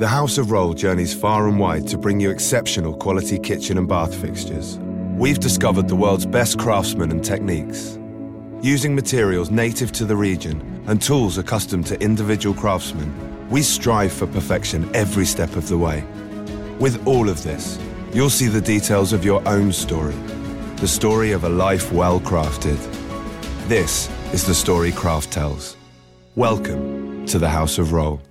The House of Roll journeys far and wide to bring you exceptional quality kitchen and bath fixtures. We've discovered the world's best craftsmen and techniques. Using materials native to the region and tools accustomed to individual craftsmen, we strive for perfection every step of the way. With all of this, you'll see the details of your own story, the story of a life well crafted. This is the story Craft tells. Welcome to the House of Roll.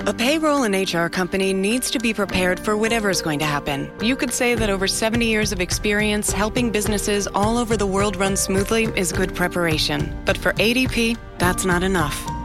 A payroll and HR company needs to be prepared for whatever is going to happen. You could say that over 70 years of experience helping businesses all over the world run smoothly is good preparation. But for ADP, that's not enough.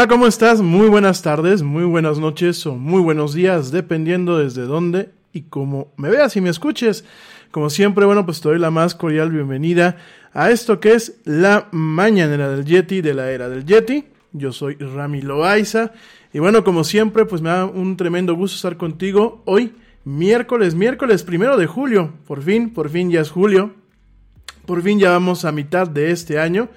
Hola, ¿cómo estás? Muy buenas tardes, muy buenas noches o muy buenos días, dependiendo desde dónde y cómo me veas y me escuches. Como siempre, bueno, pues te doy la más cordial bienvenida a esto que es la mañanera del Yeti, de la era del Yeti. Yo soy Rami Loaiza y bueno, como siempre, pues me da un tremendo gusto estar contigo hoy, miércoles, miércoles primero de julio. Por fin, por fin ya es julio. Por fin ya vamos a mitad de este año.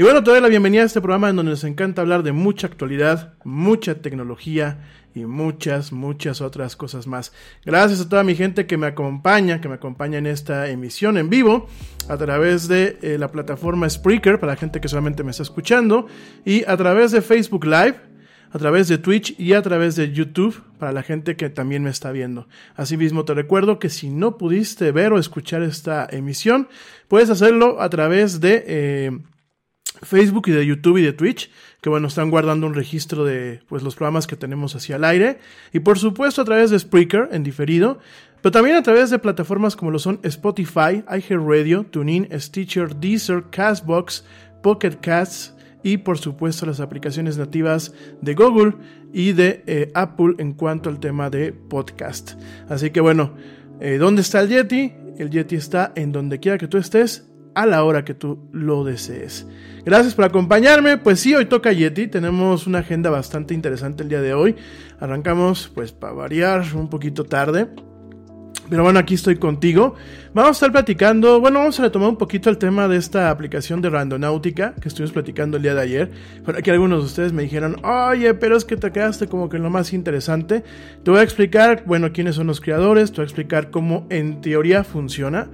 Y bueno, te doy la bienvenida a este programa en donde nos encanta hablar de mucha actualidad, mucha tecnología y muchas, muchas otras cosas más. Gracias a toda mi gente que me acompaña, que me acompaña en esta emisión en vivo a través de eh, la plataforma Spreaker para la gente que solamente me está escuchando y a través de Facebook Live a través de Twitch y a través de YouTube para la gente que también me está viendo. Asimismo, te recuerdo que si no pudiste ver o escuchar esta emisión, puedes hacerlo a través de eh, Facebook y de YouTube y de Twitch, que bueno, están guardando un registro de pues los programas que tenemos hacia el aire y por supuesto a través de Spreaker en diferido, pero también a través de plataformas como lo son Spotify, iHeartRadio, TuneIn, Stitcher, Deezer, Castbox, Pocket Casts y por supuesto las aplicaciones nativas de Google y de eh, Apple en cuanto al tema de podcast. Así que bueno, eh, ¿dónde está el Yeti? El Yeti está en donde quiera que tú estés a la hora que tú lo desees. Gracias por acompañarme. Pues sí, hoy toca Yeti. Tenemos una agenda bastante interesante el día de hoy. Arrancamos, pues, para variar un poquito tarde. Pero bueno, aquí estoy contigo. Vamos a estar platicando, bueno, vamos a retomar un poquito el tema de esta aplicación de Randonáutica que estuvimos platicando el día de ayer. Pero aquí algunos de ustedes me dijeron, oye, pero es que te quedaste como que lo más interesante. Te voy a explicar, bueno, quiénes son los creadores, te voy a explicar cómo en teoría funciona.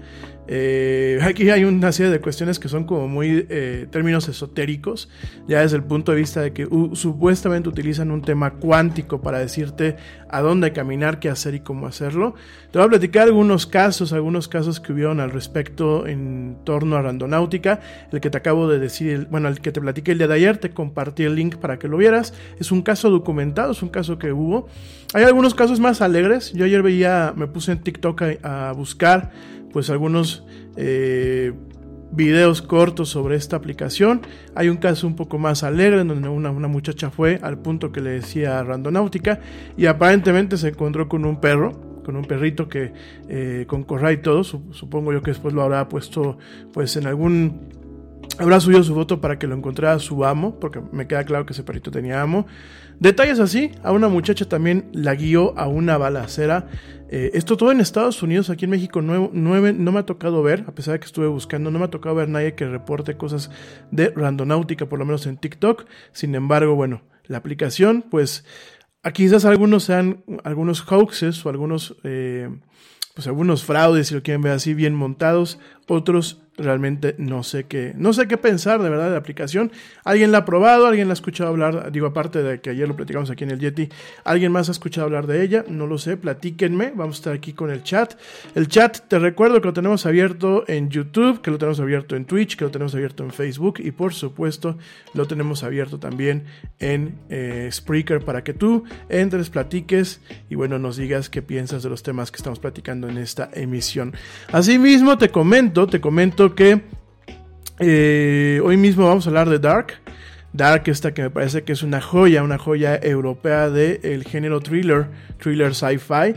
Eh, aquí hay una serie de cuestiones que son como muy eh, términos esotéricos, ya desde el punto de vista de que supuestamente utilizan un tema cuántico para decirte a dónde caminar, qué hacer y cómo hacerlo. Te voy a platicar algunos casos, algunos casos que hubieron al respecto en torno a Randonáutica. El que te acabo de decir, bueno, el que te platiqué el día de ayer, te compartí el link para que lo vieras. Es un caso documentado, es un caso que hubo. Hay algunos casos más alegres. Yo ayer veía, me puse en TikTok a buscar pues algunos eh, videos cortos sobre esta aplicación. Hay un caso un poco más alegre en donde una, muchacha fue al punto que le decía randonáutica y aparentemente se encontró con un perro con un perrito que eh, con correa y todo, supongo yo que después lo habrá puesto pues en algún habrá subido su foto para que lo encontrara su amo, porque me queda claro que ese perrito tenía amo. Detalles así, a una muchacha también la guió a una balacera. Eh, esto todo en Estados Unidos, aquí en México no, no, me ha tocado ver, a pesar de que estuve buscando, no me ha tocado ver nadie que reporte cosas de randonáutica, por lo menos en TikTok. Sin embargo, bueno, la aplicación, pues quizás algunos sean algunos hoaxes o algunos, eh, pues algunos fraudes, si lo quieren ver así, bien montados, otros realmente no sé qué, no sé qué pensar de verdad de la aplicación. ¿Alguien la ha probado? ¿Alguien la ha escuchado hablar? Digo, aparte de que ayer lo platicamos aquí en el Yeti, ¿alguien más ha escuchado hablar de ella? No lo sé, platíquenme. Vamos a estar aquí con el chat. El chat, te recuerdo que lo tenemos abierto en YouTube, que lo tenemos abierto en Twitch, que lo tenemos abierto en Facebook y por supuesto lo tenemos abierto también en eh, Spreaker para que tú entres, platiques y bueno, nos digas qué piensas de los temas que estamos platicando en esta emisión. Asimismo, te comento, te comento que eh, hoy mismo vamos a hablar de Dark. Dark, esta que me parece que es una joya, una joya europea del género thriller, thriller sci-fi.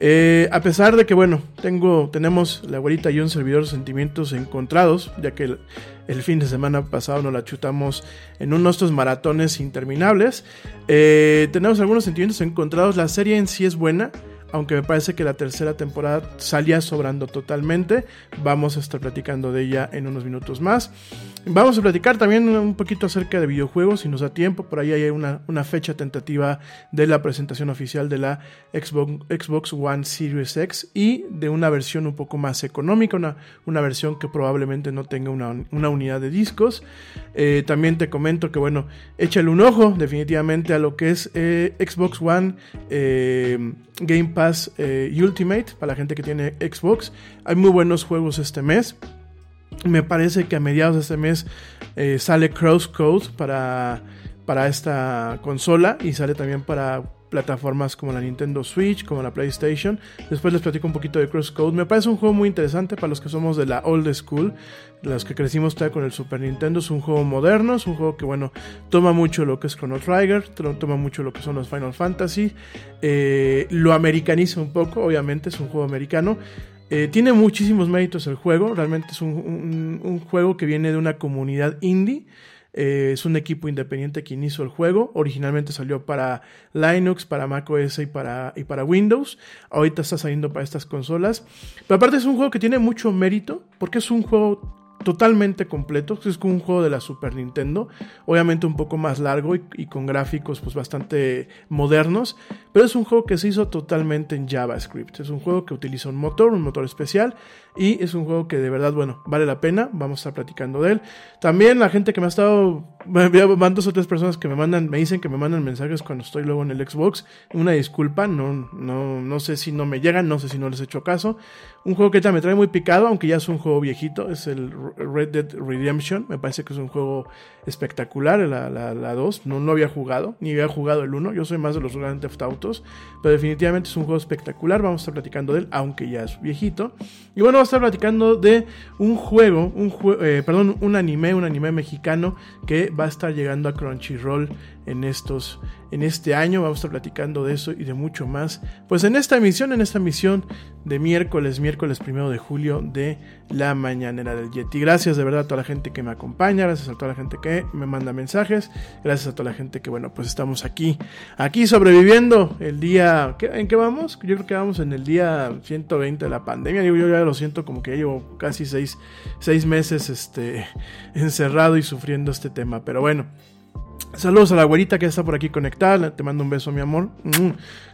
Eh, a pesar de que, bueno, tengo, tenemos la abuelita y un servidor de sentimientos encontrados, ya que el, fin de semana pasado nos la chutamos en uno de estos maratones interminables. Eh, tenemos algunos sentimientos encontrados. La serie en sí es buena aunque me parece que la tercera temporada salía sobrando totalmente. Vamos a estar platicando de ella en unos minutos más. Vamos a platicar también un poquito acerca de videojuegos, si nos da tiempo. Por ahí hay una, fecha tentativa de la presentación oficial de la Xbox, One Series X y de una versión un poco más económica, una, una versión que probablemente no tenga una, unidad de discos. Eh, también te comento que, bueno, échale un ojo definitivamente a lo que es eh, Xbox One eh, Game Pass Ultimate para la gente que tiene Xbox. Hay muy buenos juegos este mes. Me parece que a mediados de este mes eh, sale Crosscode para, para esta consola y sale también para plataformas como la Nintendo Switch, como la PlayStation. Después les platico un poquito de Crosscode. Me parece un juego muy interesante para los que somos de la old school, los que crecimos con el Super Nintendo. Es un juego moderno, es un juego que, bueno, toma mucho lo que es Chrono Trigger, toma mucho lo que son los Final Fantasy, eh, lo americaniza un poco, obviamente, es un juego americano. Eh, tiene muchísimos méritos el juego, realmente es un, juego que viene de una comunidad indie. Eh, es un equipo independiente quien hizo el juego. Originalmente salió para Linux, para macOS y para, y para Windows. Ahorita está saliendo para estas consolas. Pero aparte es un juego que tiene mucho mérito porque es un juego totalmente completo. Es como un juego de la Super Nintendo. Obviamente un poco más largo y, con gráficos pues bastante modernos. Pero es un juego que se hizo totalmente en JavaScript. Es un juego que utiliza un motor, un motor especial. Y es un juego que de verdad, bueno, vale la pena. Vamos a estar platicando de él. También la gente que me ha estado. Van dos o tres personas que me mandan, me dicen que me mandan mensajes cuando estoy luego en el Xbox. Una disculpa, no, no, no sé si no me llegan, no sé si no les he hecho caso. Un juego que ya me trae muy picado, aunque ya es un juego viejito. Es el Red Dead Redemption. Me parece que es un juego espectacular, la, la, 2. No, no había jugado, ni había jugado el 1. Yo soy más de los Grand Theft Autos. Pero definitivamente es un juego espectacular. Vamos a estar platicando de él, aunque ya es viejito. Y bueno, estar platicando de un juego, un eh, perdón, un anime, un anime mexicano que va a estar llegando a Crunchyroll en estos en este año. Vamos a estar platicando de eso y de mucho más. Pues en esta emisión, en esta emisión de miércoles, miércoles primero de julio de la mañanera del Yeti. Gracias de verdad a toda la gente que me acompaña, gracias a toda la gente que me manda mensajes, gracias a toda la gente que, bueno, pues estamos aquí, aquí sobreviviendo el día, ¿qué- ¿en qué vamos? Yo creo que vamos en el día 120 de la pandemia. Yo ya lo siento como que llevo casi seis, seis meses este, encerrado y sufriendo este tema, pero bueno. Saludos a la güerita que está por aquí conectada. Te mando un beso, mi amor.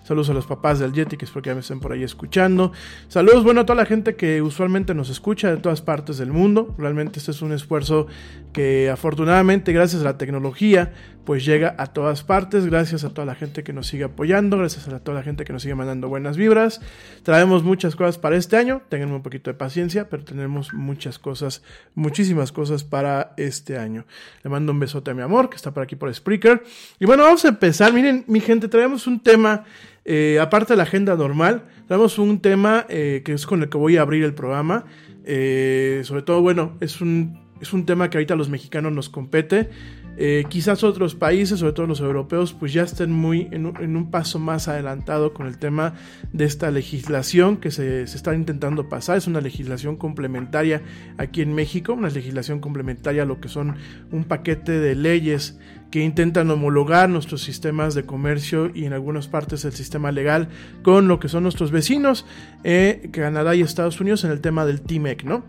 Saludos a los papás del Yeti, que espero que ya me estén por ahí escuchando. Saludos, bueno, a toda la gente que usualmente nos escucha de todas partes del mundo. Realmente este es un esfuerzo que afortunadamente, gracias a la tecnología, pues llega a todas partes. Gracias a toda la gente que nos sigue apoyando. Gracias a toda la gente que nos sigue mandando buenas vibras. Traemos muchas cosas para este año. Tengan un poquito de paciencia, pero tenemos muchas cosas, muchísimas cosas para este año. Le mando un besote a mi amor, que está por aquí por Spreaker. Y bueno, vamos a empezar. Miren, mi gente, traemos un tema, eh, aparte de la agenda normal, traemos un tema eh, que es con el que voy a abrir el programa. Eh, sobre todo, bueno, es un, es un tema que ahorita a los mexicanos nos compete. Eh, quizás otros países, sobre todo los europeos, pues ya estén muy en un, paso más adelantado con el tema de esta legislación que se, se, está intentando pasar. Es una legislación complementaria aquí en México, una legislación complementaria a lo que son un paquete de leyes que intentan homologar nuestros sistemas de comercio y en algunas partes el sistema legal con lo que son nuestros vecinos, eh, Canadá y Estados Unidos en el tema del TIMEC, ¿no?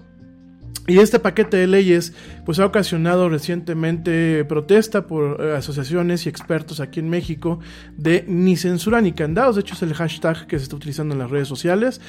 Y este paquete de leyes pues ha ocasionado recientemente protesta por eh, asociaciones y expertos aquí en México de ni censura ni candados. De hecho es el hashtag que se está utilizando en las redes sociales,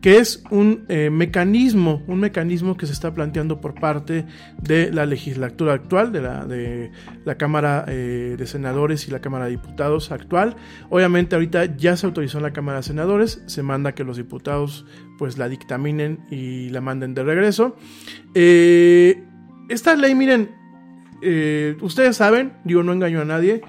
que es un eh, mecanismo, un mecanismo que se está planteando por parte de la legislatura actual, de la, de la Cámara eh, de Senadores y la Cámara de Diputados actual. Obviamente ahorita ya se autorizó en la Cámara de Senadores, se manda que los diputados pues la dictaminen y la manden de regreso. Eh, esta ley, miren, ustedes saben, digo, no engaño a nadie.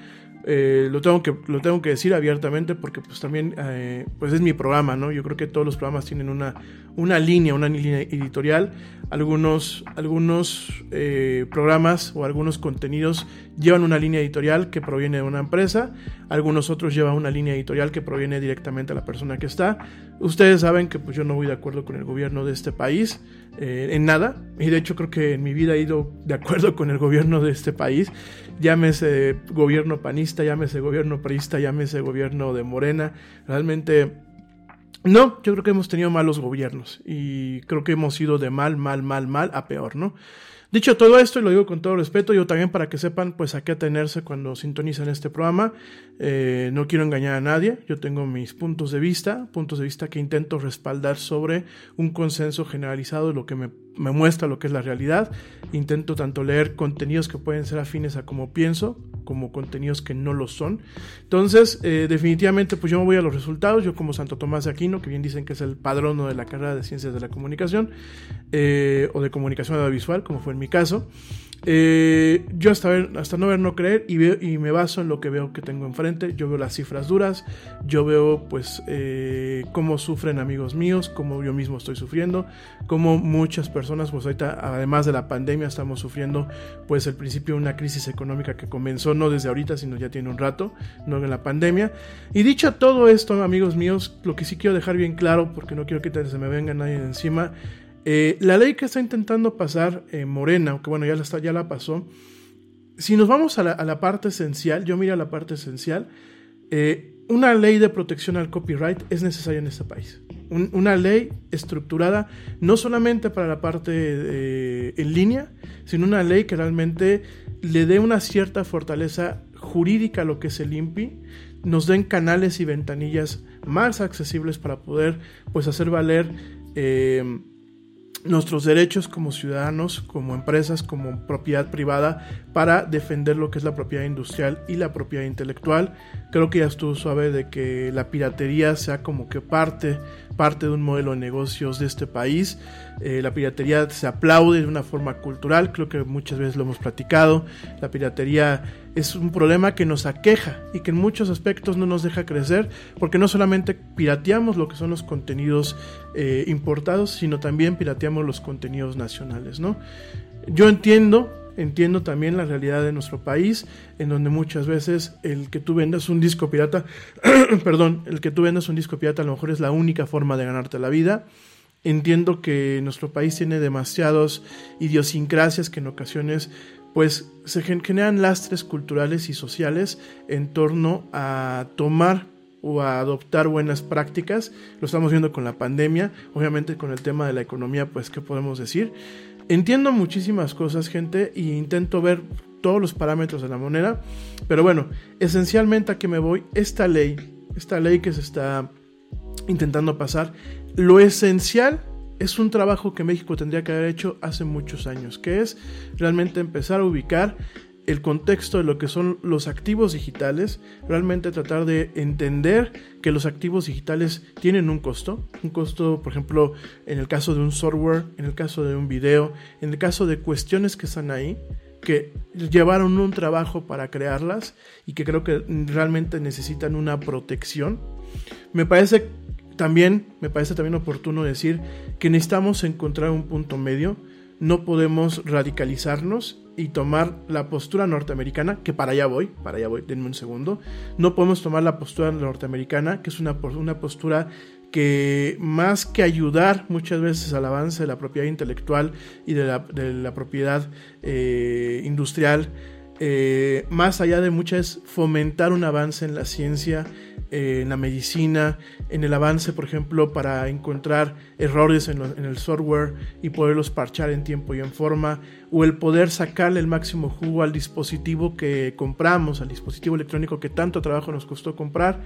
Eh, lo, tengo que, lo tengo que decir abiertamente porque pues también eh, pues es mi programa, ¿no? Yo creo que todos los programas tienen una, una línea, una línea editorial. Algunos, algunos eh, programas o algunos contenidos llevan una línea editorial que proviene de una empresa, algunos otros llevan una línea editorial que proviene directamente a la persona que está. Ustedes saben que pues yo no voy de acuerdo con el gobierno de este país eh, en nada, y de hecho creo que en mi vida he ido de acuerdo con el gobierno de este país, llámese gobierno panista, llámese gobierno priista, llámese gobierno de Morena, realmente... No, yo creo que hemos tenido malos gobiernos. Y creo que hemos ido de mal, mal, mal, mal a peor, ¿no? Dicho todo esto, y lo digo con todo respeto, yo también para que sepan pues a qué atenerse cuando sintonizan este programa, eh, no quiero engañar a nadie, yo tengo mis puntos de vista, puntos de vista que intento respaldar sobre un consenso generalizado de lo que me, me muestra lo que es la realidad, intento tanto leer contenidos que pueden ser afines a como pienso, como contenidos que no lo son. Entonces, eh, definitivamente, pues yo me voy a los resultados. Yo como Santo Tomás de Aquino, que bien dicen que es el padrono de la carrera de Ciencias de la Comunicación, eh, o de Comunicación Audiovisual, como fue en mi caso. Eh, yo hasta, ver, no ver, no creer, y, veo, y me baso en lo que veo que tengo enfrente. Yo veo las cifras duras, yo veo pues eh, cómo sufren amigos míos, cómo yo mismo estoy sufriendo, cómo muchas personas, pues ahorita, además de la pandemia, estamos sufriendo pues el principio de una crisis económica que comenzó no desde ahorita, sino ya tiene un rato, no en la pandemia. Y dicho todo esto, amigos míos, lo que sí quiero dejar bien claro, porque no quiero que se me venga nadie de encima, eh, la ley que está intentando pasar Morena, aunque bueno, ya la, está, ya la pasó, si nos vamos a la, parte esencial, yo miro a la parte esencial, eh, una ley de protección al copyright es necesaria en este país. Un, una ley estructurada no solamente para la parte eh, en línea, sino una ley que realmente le dé una cierta fortaleza jurídica a lo que es el INPI, nos den canales y ventanillas más accesibles para poder pues hacer valer nuestros derechos como ciudadanos, como empresas, como propiedad privada, para defender lo que es la propiedad industrial y la propiedad intelectual. Creo que ya estuvo suave de que la piratería sea como que parte, parte de un modelo de negocios de este país. Eh, la piratería se aplaude de una forma cultural, creo que muchas veces lo hemos platicado. La piratería es un problema que nos aqueja y que en muchos aspectos no nos deja crecer, porque no solamente pirateamos lo que son los contenidos eh, importados, sino también pirateamos los contenidos nacionales, ¿no? Yo entiendo entiendo también la realidad de nuestro país, en donde muchas veces el que tú vendas un disco pirata, perdón, el que tú vendas un disco pirata a lo mejor es la única forma de ganarte la vida. Entiendo que nuestro país tiene demasiados idiosincrasias que en ocasiones pues se generan lastres culturales y sociales en torno a tomar o a adoptar buenas prácticas. Lo estamos viendo con la pandemia, obviamente con el tema de la economía, pues qué podemos decir. Entiendo muchísimas cosas, gente, y intento ver todos los parámetros de la moneda, pero bueno, esencialmente a que me voy, esta ley, esta ley que se está intentando pasar, lo esencial es un trabajo que México tendría que haber hecho hace muchos años, que es realmente empezar a ubicar el contexto de lo que son los activos digitales, realmente tratar de entender que los activos digitales tienen un costo, un costo, por ejemplo, en el caso de un software, en el caso de un video, en el caso de cuestiones que están ahí, que llevaron un trabajo para crearlas y que creo que realmente necesitan una protección. Me parece también, me parece también oportuno decir que necesitamos encontrar un punto medio, no podemos radicalizarnos y tomar la postura norteamericana, que para allá voy, para allá voy, denme un segundo. No podemos tomar la postura norteamericana, que es una, una postura que más que ayudar muchas veces al avance de la propiedad intelectual y de la, propiedad eh, industrial, eh, más allá de muchas fomentar un avance en la ciencia, eh, en la medicina, en el avance, por ejemplo, para encontrar errores en, el software y poderlos parchar en tiempo y en forma, o el poder sacarle el máximo jugo al dispositivo que compramos, al dispositivo electrónico que tanto trabajo nos costó comprar.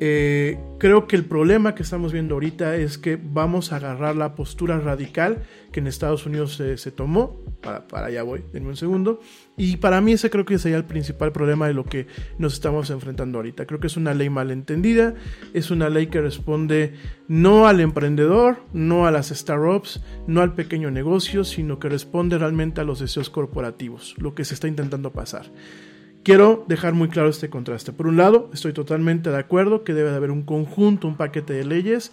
Eh, creo que el problema que estamos viendo ahorita es que vamos a agarrar la postura radical que en Estados Unidos se, tomó, para, para allá voy, denme un segundo, y para mí ese creo que sería el principal problema de lo que nos estamos enfrentando ahorita. Creo que es una ley mal entendida, es una ley que responde no al emprendedor, no a las startups, no al pequeño negocio, sino que responde realmente a los deseos corporativos, lo que se está intentando pasar. Quiero dejar muy claro este contraste. Por un lado, estoy totalmente de acuerdo que debe de haber un conjunto, un paquete de leyes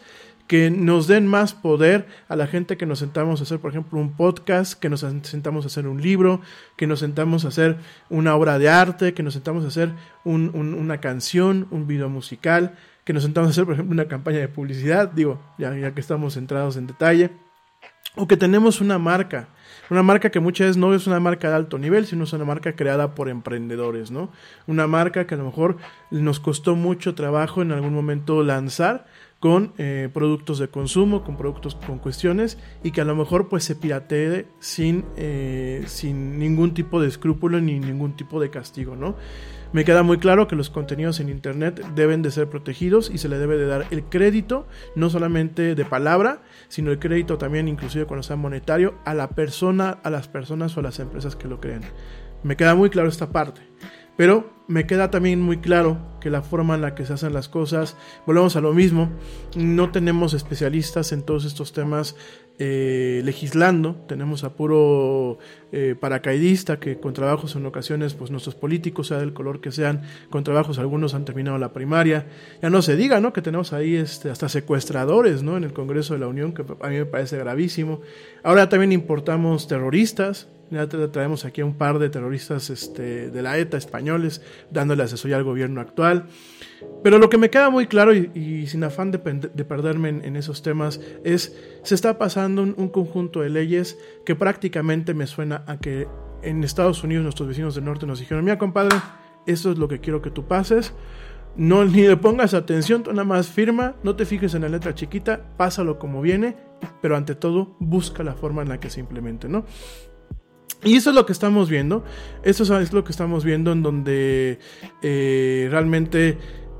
que nos den más poder a la gente que nos sentamos a hacer, por ejemplo, un podcast, que nos sentamos a hacer un libro, que nos sentamos a hacer una obra de arte, que nos sentamos a hacer una canción, un video musical, que nos sentamos a hacer, por ejemplo, una campaña de publicidad, digo, ya, ya que estamos centrados en detalle, o que tenemos una marca, una marca que muchas veces no es una marca de alto nivel, sino es una marca creada por emprendedores, ¿no? Una marca que a lo mejor nos costó mucho trabajo en algún momento lanzar, con eh, productos de consumo, con productos con cuestiones y que a lo mejor pues se piratee sin, eh, sin ningún tipo de escrúpulo ni ningún tipo de castigo, ¿no? Me queda muy claro que los contenidos en internet deben de ser protegidos y se le debe de dar el crédito, no solamente de palabra, sino el crédito también inclusive cuando sea monetario a la persona, a las personas o a las empresas que lo crean. Me queda muy claro esta parte. Pero me queda también muy claro que la forma en la que se hacen las cosas, volvemos a lo mismo, no tenemos especialistas en todos estos temas eh, legislando, tenemos a puro eh, paracaidista que con trabajos en ocasiones, pues nuestros políticos, sea del color que sean, con trabajos algunos han terminado la primaria, ya no se diga, ¿no? Que tenemos ahí este, hasta secuestradores, ¿no? En el Congreso de la Unión, que a mí me parece gravísimo. Ahora también importamos terroristas, ya traemos aquí a un par de terroristas este, de la ETA españoles dándole asesoría al gobierno actual. Pero lo que me queda muy claro y, sin afán de, perderme en, esos temas es, se está pasando un, conjunto de leyes que prácticamente me suena a que en Estados Unidos nuestros vecinos del norte nos dijeron, mira compadre, esto es lo que quiero que tú pases. No, ni le pongas atención, tú nada más firma, no te fijes en la letra chiquita, pásalo como viene, pero ante todo busca la forma en la que se implemente, ¿no? Y eso es lo que estamos viendo. Eso es lo que estamos viendo en donde eh, realmente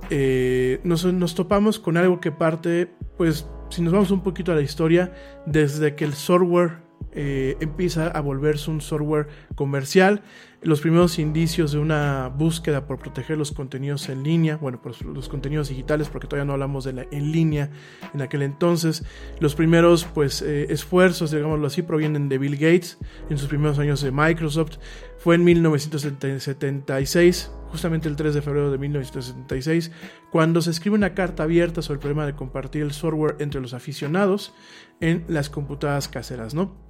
eh, nos, nos, topamos con algo que parte, pues, si nos vamos un poquito a la historia, desde que el software eh, empieza a volverse un software comercial. Los primeros indicios de una búsqueda por proteger los contenidos en línea, bueno, pues los contenidos digitales, porque todavía no hablamos de la en línea en aquel entonces. Los primeros, pues, eh, esfuerzos, digámoslo así, provienen de Bill Gates en sus primeros años de Microsoft. Fue en 1976, justamente el 3 de febrero de 1976, cuando se escribe una carta abierta sobre el problema de compartir el software entre los aficionados en las computadoras caseras, ¿no?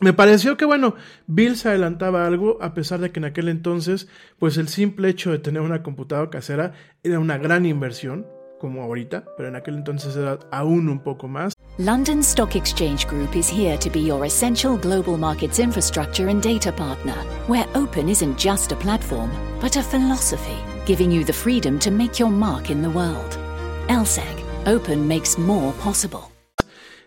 Me pareció que, bueno, Bill se adelantaba algo, a pesar de que en aquel entonces, pues el simple hecho de tener una computadora casera era una gran inversión, como ahorita, pero en aquel entonces era aún un poco más. London Stock Exchange Group is here to be your essential global markets infrastructure and data partner, where open isn't just a platform, but a philosophy, giving you the freedom to make your mark in the world. LSEG, open makes more possible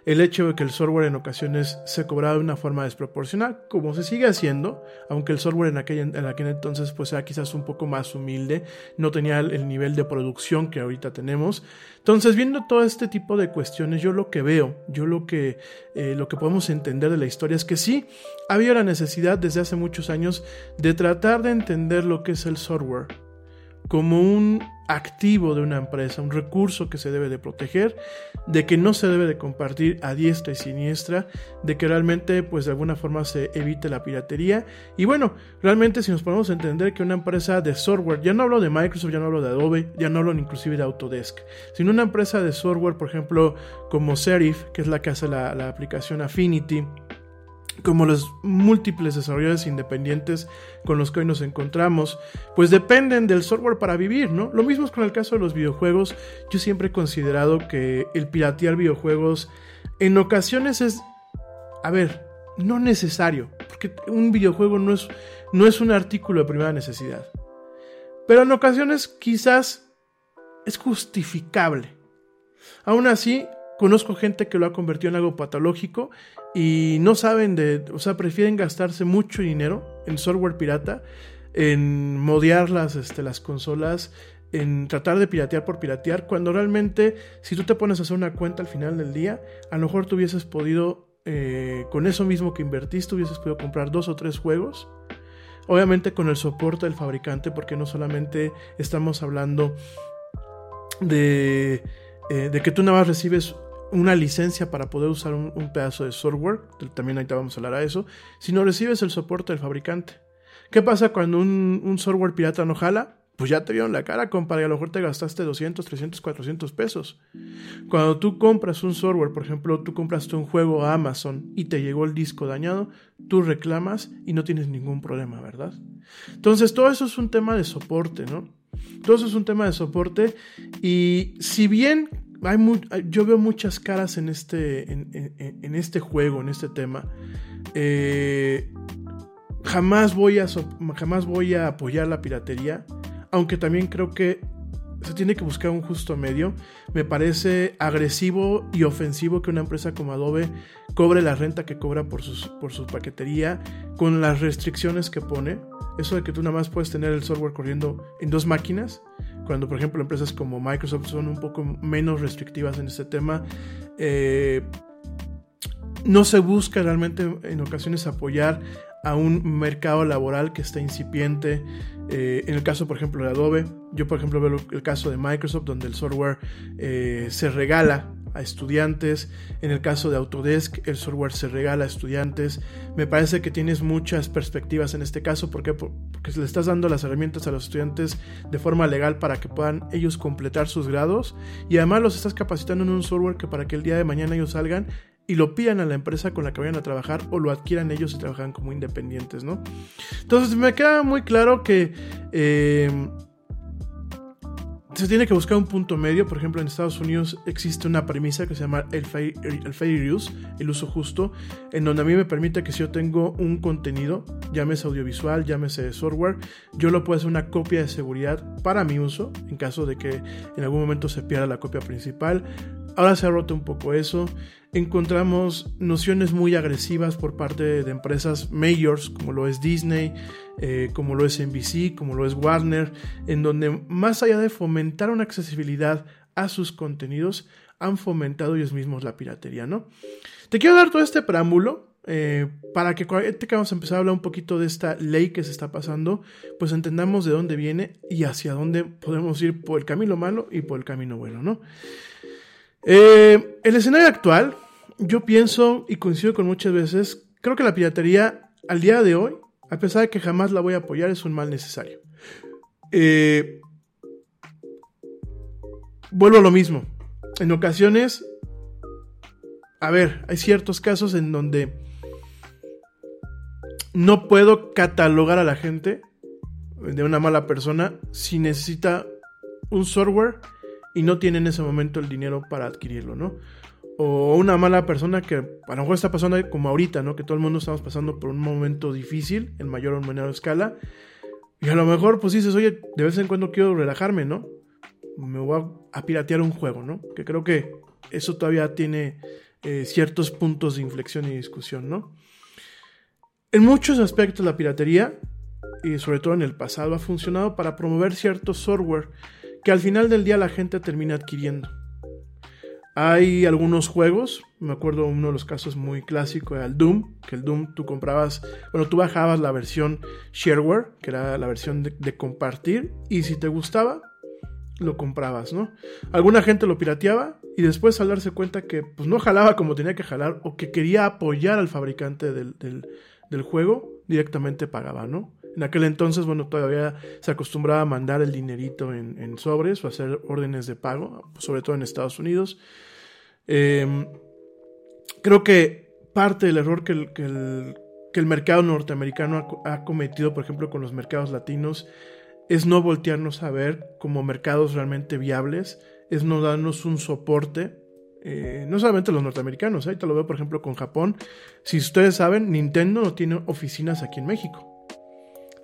el hecho de que el software en ocasiones se cobraba de una forma desproporcional, como se sigue haciendo, aunque el software en aquel, en aquel entonces pues era quizás un poco más humilde, no tenía el, nivel de producción que ahorita tenemos. Entonces, viendo todo este tipo de cuestiones, yo lo que veo, yo lo que, eh, lo que podemos entender de la historia es que sí, había la necesidad desde hace muchos años de tratar de entender lo que es el software como un activo de una empresa, un recurso que se debe de proteger, de que no se debe de compartir a diestra y siniestra, de que realmente pues de alguna forma se evite la piratería. Y bueno, realmente si nos podemos entender que una empresa de software, ya no hablo de Microsoft, ya no hablo de Adobe, ya no hablo inclusive de Autodesk, sino una empresa de software, por ejemplo, como Serif, que es la que hace la, la aplicación Affinity, como los múltiples desarrolladores independientes con los que hoy nos encontramos, pues dependen del software para vivir, ¿no? Lo mismo es con el caso de los videojuegos. Yo siempre he considerado que el piratear videojuegos en ocasiones es, a ver, no necesario, porque un videojuego no es, no es un artículo de primera necesidad. Pero en ocasiones quizás es justificable. Aún así, conozco gente que lo ha convertido en algo patológico y no saben de, o sea, prefieren gastarse mucho dinero en software pirata, en modear las, este, las consolas, en tratar de piratear por piratear, cuando realmente si tú te pones a hacer una cuenta al final del día, a lo mejor tú hubieses podido, eh, con eso mismo que invertiste, hubieses podido comprar dos o tres juegos. Obviamente con el soporte del fabricante, porque no solamente estamos hablando de, eh, de que tú nada más recibes una licencia para poder usar un, pedazo de software, también ahorita vamos a hablar a eso, si no recibes el soporte del fabricante. ¿Qué pasa cuando un, software pirata no jala? Pues ya te vieron la cara, compadre, a lo mejor te gastaste 200, 300, 400 pesos. Cuando tú compras un software, por ejemplo, tú compraste un juego a Amazon y te llegó el disco dañado, tú reclamas y no tienes ningún problema, ¿verdad? Entonces, todo eso es un tema de soporte, ¿no? Todo eso es un tema de soporte y si bien yo veo muchas caras en este, en, este juego, en este tema. Eh, jamás, voy a, jamás voy a apoyar la piratería, aunque también creo que se tiene que buscar un justo medio. Me parece agresivo y ofensivo que una empresa como Adobe cobre la renta que cobra por, sus, por su paquetería con las restricciones que pone. Eso de que tú nada más puedes tener el software corriendo en dos máquinas cuando por ejemplo empresas como Microsoft son un poco menos restrictivas en este tema, eh, no se busca realmente en ocasiones apoyar a un mercado laboral que está incipiente. Eh, en el caso, por ejemplo, de Adobe, yo por ejemplo veo el caso de Microsoft, donde el software eh, se regala a estudiantes. En el caso de Autodesk, el software se regala a estudiantes. Me parece que tienes muchas perspectivas en este caso. ¿Por Porque le estás dando las herramientas a los estudiantes de forma legal para que puedan ellos completar sus grados. Y además los estás capacitando en un software que para que el día de mañana ellos salgan y lo pidan a la empresa con la que vayan a trabajar o lo adquieran ellos y trabajan como independientes, ¿no? Entonces me queda muy claro que... Eh, se tiene que buscar un punto medio. Por ejemplo, en Estados Unidos existe una premisa que se llama el fair, use, el uso justo, en donde a mí me permite que si yo tengo un contenido, llámese audiovisual, llámese software, yo lo puedo hacer una copia de seguridad para mi uso, en caso de que en algún momento se pierda la copia principal. Ahora se ha roto un poco eso. Encontramos nociones muy agresivas por parte de empresas mayors, como lo es Disney, eh, como lo es NBC, como lo es Warner, en donde más allá de fomentar una accesibilidad a sus contenidos, han fomentado ellos mismos la piratería, ¿no? Te quiero dar todo este preámbulo eh, para que cuando que vamos a empezar a hablar un poquito de esta ley que se está pasando, pues entendamos de dónde viene y hacia dónde podemos ir por el camino malo y por el camino bueno, ¿no? Eh, el escenario actual, yo pienso y coincido con muchas veces, creo que la piratería al día de hoy, a pesar de que jamás la voy a apoyar, es un mal necesario. Eh, vuelvo a lo mismo. En ocasiones, a ver, hay ciertos casos en donde no puedo catalogar a la gente de una mala persona si necesita un software y no tiene en ese momento el dinero para adquirirlo, ¿no? O una mala persona que a lo mejor está pasando como ahorita, ¿no? Que todo el mundo estamos pasando por un momento difícil en mayor o menor escala. Y a lo mejor pues dices, oye, de vez en cuando quiero relajarme, ¿no? Me voy a piratear un juego, ¿no? Que creo que eso todavía tiene eh, ciertos puntos de inflexión y discusión, ¿no? En muchos aspectos la piratería, y sobre todo en el pasado, ha funcionado para promover cierto software que al final del día la gente termina adquiriendo. Hay algunos juegos, me acuerdo uno de los casos muy clásicos era el Doom, que el Doom tú comprabas, bueno, tú bajabas la versión shareware, que era la versión de, compartir, y si te gustaba, lo comprabas, ¿no? Alguna gente lo pirateaba y después al darse cuenta que pues, no jalaba como tenía que jalar o que quería apoyar al fabricante del, del, juego, directamente pagaba, ¿no? En aquel entonces, bueno, todavía se acostumbraba a mandar el dinerito en, sobres o hacer órdenes de pago, sobre todo en Estados Unidos. Em, creo que parte del error que el, que el, mercado norteamericano ha, cometido, por ejemplo, con los mercados latinos, es no voltearnos a ver como mercados realmente viables, es no darnos un soporte. Eh, no solamente los norteamericanos, ahí te lo veo por ejemplo con Japón. Si ustedes saben, Nintendo no tiene oficinas aquí en México.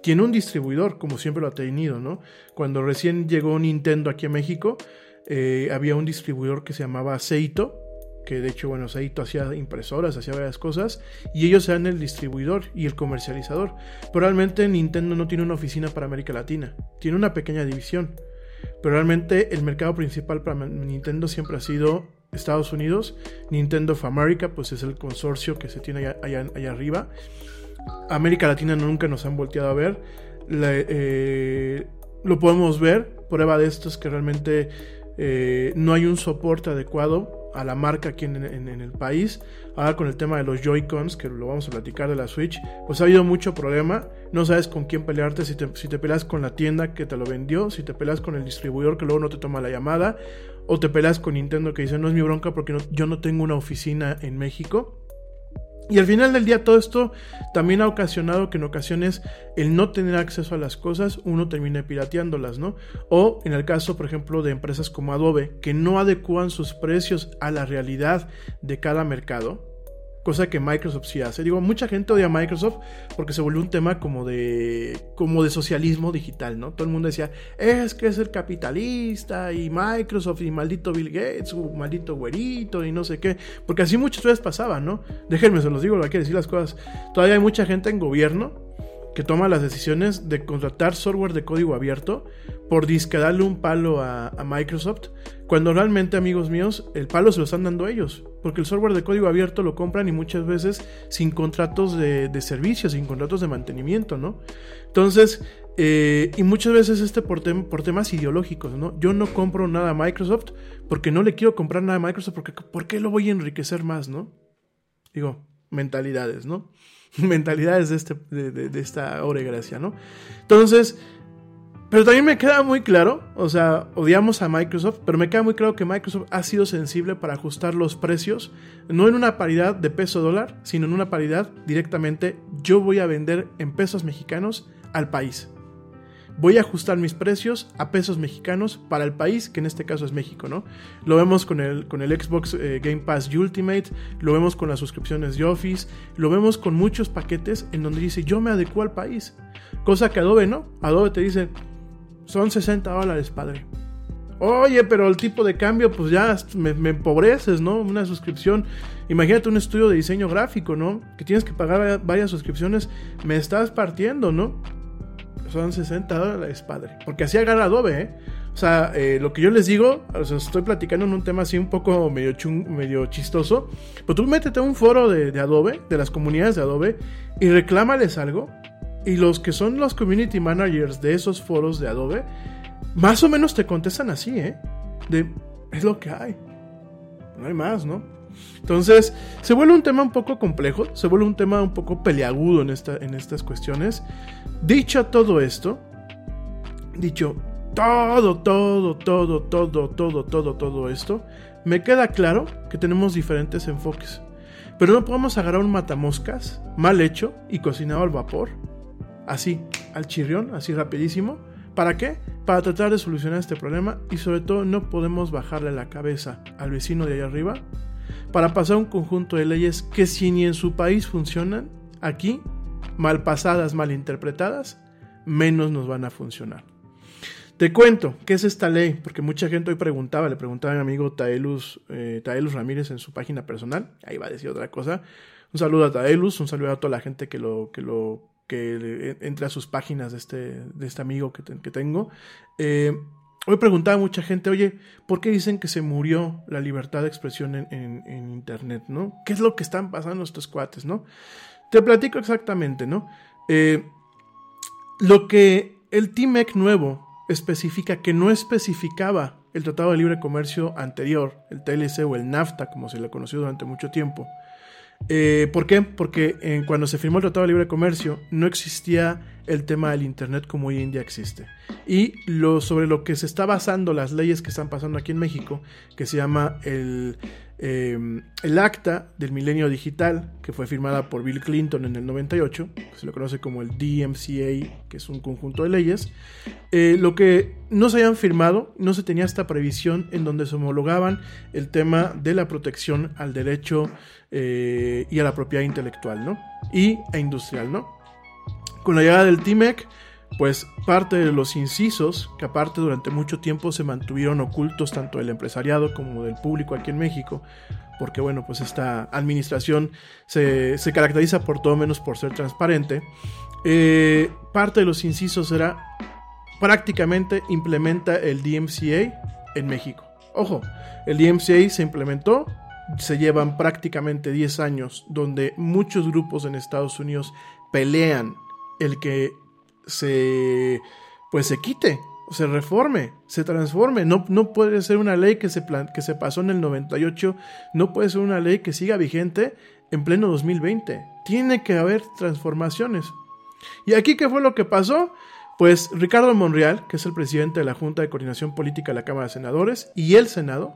Tiene un distribuidor, como siempre lo ha tenido, ¿no? Cuando recién llegó Nintendo aquí a México, eh, había un distribuidor que se llamaba Seito, que de hecho, bueno, Saito hacía impresoras, hacía varias cosas, y ellos eran el distribuidor y el comercializador. Pero realmente Nintendo no tiene una oficina para América Latina, tiene una pequeña división. Pero realmente el mercado principal para Nintendo siempre ha sido Estados Unidos. Nintendo of America, pues es el consorcio que se tiene allá, arriba. América Latina nunca nos han volteado a ver. Eh, lo podemos ver. Prueba de esto es que realmente eh, no hay un soporte adecuado a la marca aquí en, el país. Ahora con el tema de los Joy-Cons, que lo vamos a platicar de la Switch, pues ha habido mucho problema. No sabes con quién pelearte, si te, si te peleas con la tienda que te lo vendió, si te peleas con el distribuidor que luego no te toma la llamada, o te peleas con Nintendo que dice no es mi bronca porque yo no tengo una oficina en México. Y al final del día todo esto también ha ocasionado que en ocasiones el no tener acceso a las cosas uno termine pirateándolas, ¿no? O en el caso, por ejemplo, de empresas como Adobe que no adecúan sus precios a la realidad de cada mercado, cosa que Microsoft sí hace. Digo, mucha gente odia a Microsoft porque se volvió un tema como de como de socialismo digital, ¿no? Todo el mundo decía, es que es el capitalista y Microsoft y maldito Bill Gates, su maldito güerito y no sé qué, porque así muchas veces pasaba, ¿no? Déjenme, se los digo, hay que decir las cosas. Todavía hay mucha gente en gobierno que toma las decisiones de contratar software de código abierto por disque un palo a, Microsoft, cuando realmente, amigos míos, el palo se lo están dando ellos, porque el software de código abierto lo compran y muchas veces sin contratos de, de servicios, sin contratos de mantenimiento, ¿no? Entonces, eh, y muchas veces este por, por, temas ideológicos, ¿no? Yo no compro nada a Microsoft porque no le quiero comprar nada a Microsoft porque ¿por qué lo voy a enriquecer más, no? Digo, mentalidades, ¿no? mentalidades de, este, de, esta obra gracia, ¿no? Entonces, pero también me queda muy claro, o sea, odiamos a Microsoft, pero me queda muy claro que Microsoft ha sido sensible para ajustar los precios, no en una paridad de peso dólar, sino en una paridad directamente, yo voy a vender en pesos mexicanos al país voy a ajustar mis precios a pesos mexicanos para el país, que en este caso es México, ¿no? Lo vemos con el, con el Xbox eh, Game Pass Ultimate, lo vemos con las suscripciones de Office, lo vemos con muchos paquetes en donde dice yo me adecuo al país. Cosa que Adobe, ¿no? Adobe te dice, son 60 dólares, padre. Oye, pero el tipo de cambio, pues ya me, me, empobreces, ¿no? Una suscripción. Imagínate un estudio de diseño gráfico, ¿no? Que tienes que pagar varias suscripciones. Me estás partiendo, ¿no? son 60 dólares, padre. Porque así agarra Adobe, ¿eh? O sea, eh, lo que yo les digo, o estoy platicando en un tema así un poco medio, chung, medio chistoso. Pero tú métete a un foro de, de Adobe, de las comunidades de Adobe, y reclámales algo. Y los que son los community managers de esos foros de Adobe, más o menos te contestan así, ¿eh? De, es lo que hay. No hay más, ¿no? Entonces, se vuelve un tema un poco complejo, se vuelve un tema un poco peleagudo en, esta, en estas cuestiones. Dicho todo esto, dicho todo, todo, todo, todo, todo, todo, todo esto, me queda claro que tenemos diferentes enfoques. Pero no podemos agarrar un matamoscas mal hecho y cocinado al vapor, así, al chirrión, así rapidísimo. ¿Para qué? Para tratar de solucionar este problema y sobre todo no podemos bajarle la cabeza al vecino de allá arriba para pasar un conjunto de leyes que si ni en su país funcionan, aquí, mal pasadas, mal interpretadas, menos nos van a funcionar. Te cuento, ¿qué es esta ley? Porque mucha gente hoy preguntaba, le preguntaba a mi amigo Taelus, eh, Taelus Ramírez en su página personal, ahí va a decir otra cosa. Un saludo a Taelus, un saludo a toda la gente que lo, que lo, que entre a sus páginas de este, de este amigo que, que tengo. Eh, Hoy preguntaba mucha gente, oye, ¿por qué dicen que se murió la libertad de expresión en, Internet, no? ¿Qué es lo que están pasando estos cuates, no? Te platico exactamente, ¿no? Eh, lo que el TIMEC nuevo especifica, que no especificaba el Tratado de Libre Comercio anterior, el TLC o el NAFTA, como se le conoció durante mucho tiempo. Eh, ¿Por qué? Porque cuando se firmó el Tratado de Libre Comercio no existía el tema del Internet como hoy en día existe. Y lo, sobre lo que se está basando las leyes que están pasando aquí en México, que se llama el, em, el acta del milenio digital, que fue firmada por Bill Clinton en el 98, que se lo conoce como el DMCA, que es un conjunto de leyes, eh, lo que no se habían firmado, no se tenía esta previsión en donde se homologaban el tema de la protección al derecho eh, y a la propiedad intelectual, ¿no? Y e industrial, ¿no? Con la llegada del TIMEC, pues parte de los incisos, que aparte durante mucho tiempo se mantuvieron ocultos tanto del empresariado como del público aquí en México, porque bueno, pues esta administración se, caracteriza por todo menos por ser transparente, eh, parte de los incisos era prácticamente implementa el DMCA en México. Ojo, el DMCA se implementó, se llevan prácticamente 10 años donde muchos grupos en Estados Unidos pelean el que se pues se quite, se reforme, se transforme. No, no puede ser una ley que se, que se pasó en el 98, no puede ser una ley que siga vigente en pleno 2020. Tiene que haber transformaciones. ¿Y aquí qué fue lo que pasó? Pues Ricardo Monreal, que es el presidente de la Junta de Coordinación Política de la Cámara de Senadores, y el Senado,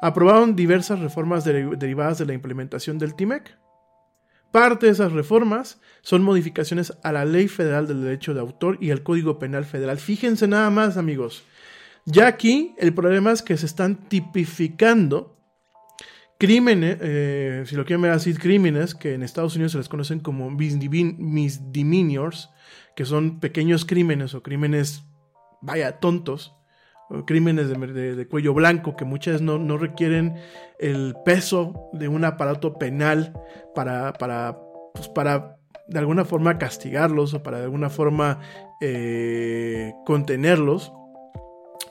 aprobaron diversas reformas derivadas de la implementación del TIMEC. Parte de esas reformas son modificaciones a la Ley Federal del Derecho de Autor y al Código Penal Federal. Fíjense nada más, amigos. Ya aquí el problema es que se están tipificando crímenes, eh, si lo quieren ver así, crímenes que en Estados Unidos se les conocen como misdemeanors, que son pequeños crímenes o crímenes, vaya, tontos, crímenes de, cuello blanco que muchas veces no, requieren el peso de un aparato penal para, para, pues para de alguna forma castigarlos o para de alguna forma eh, contenerlos.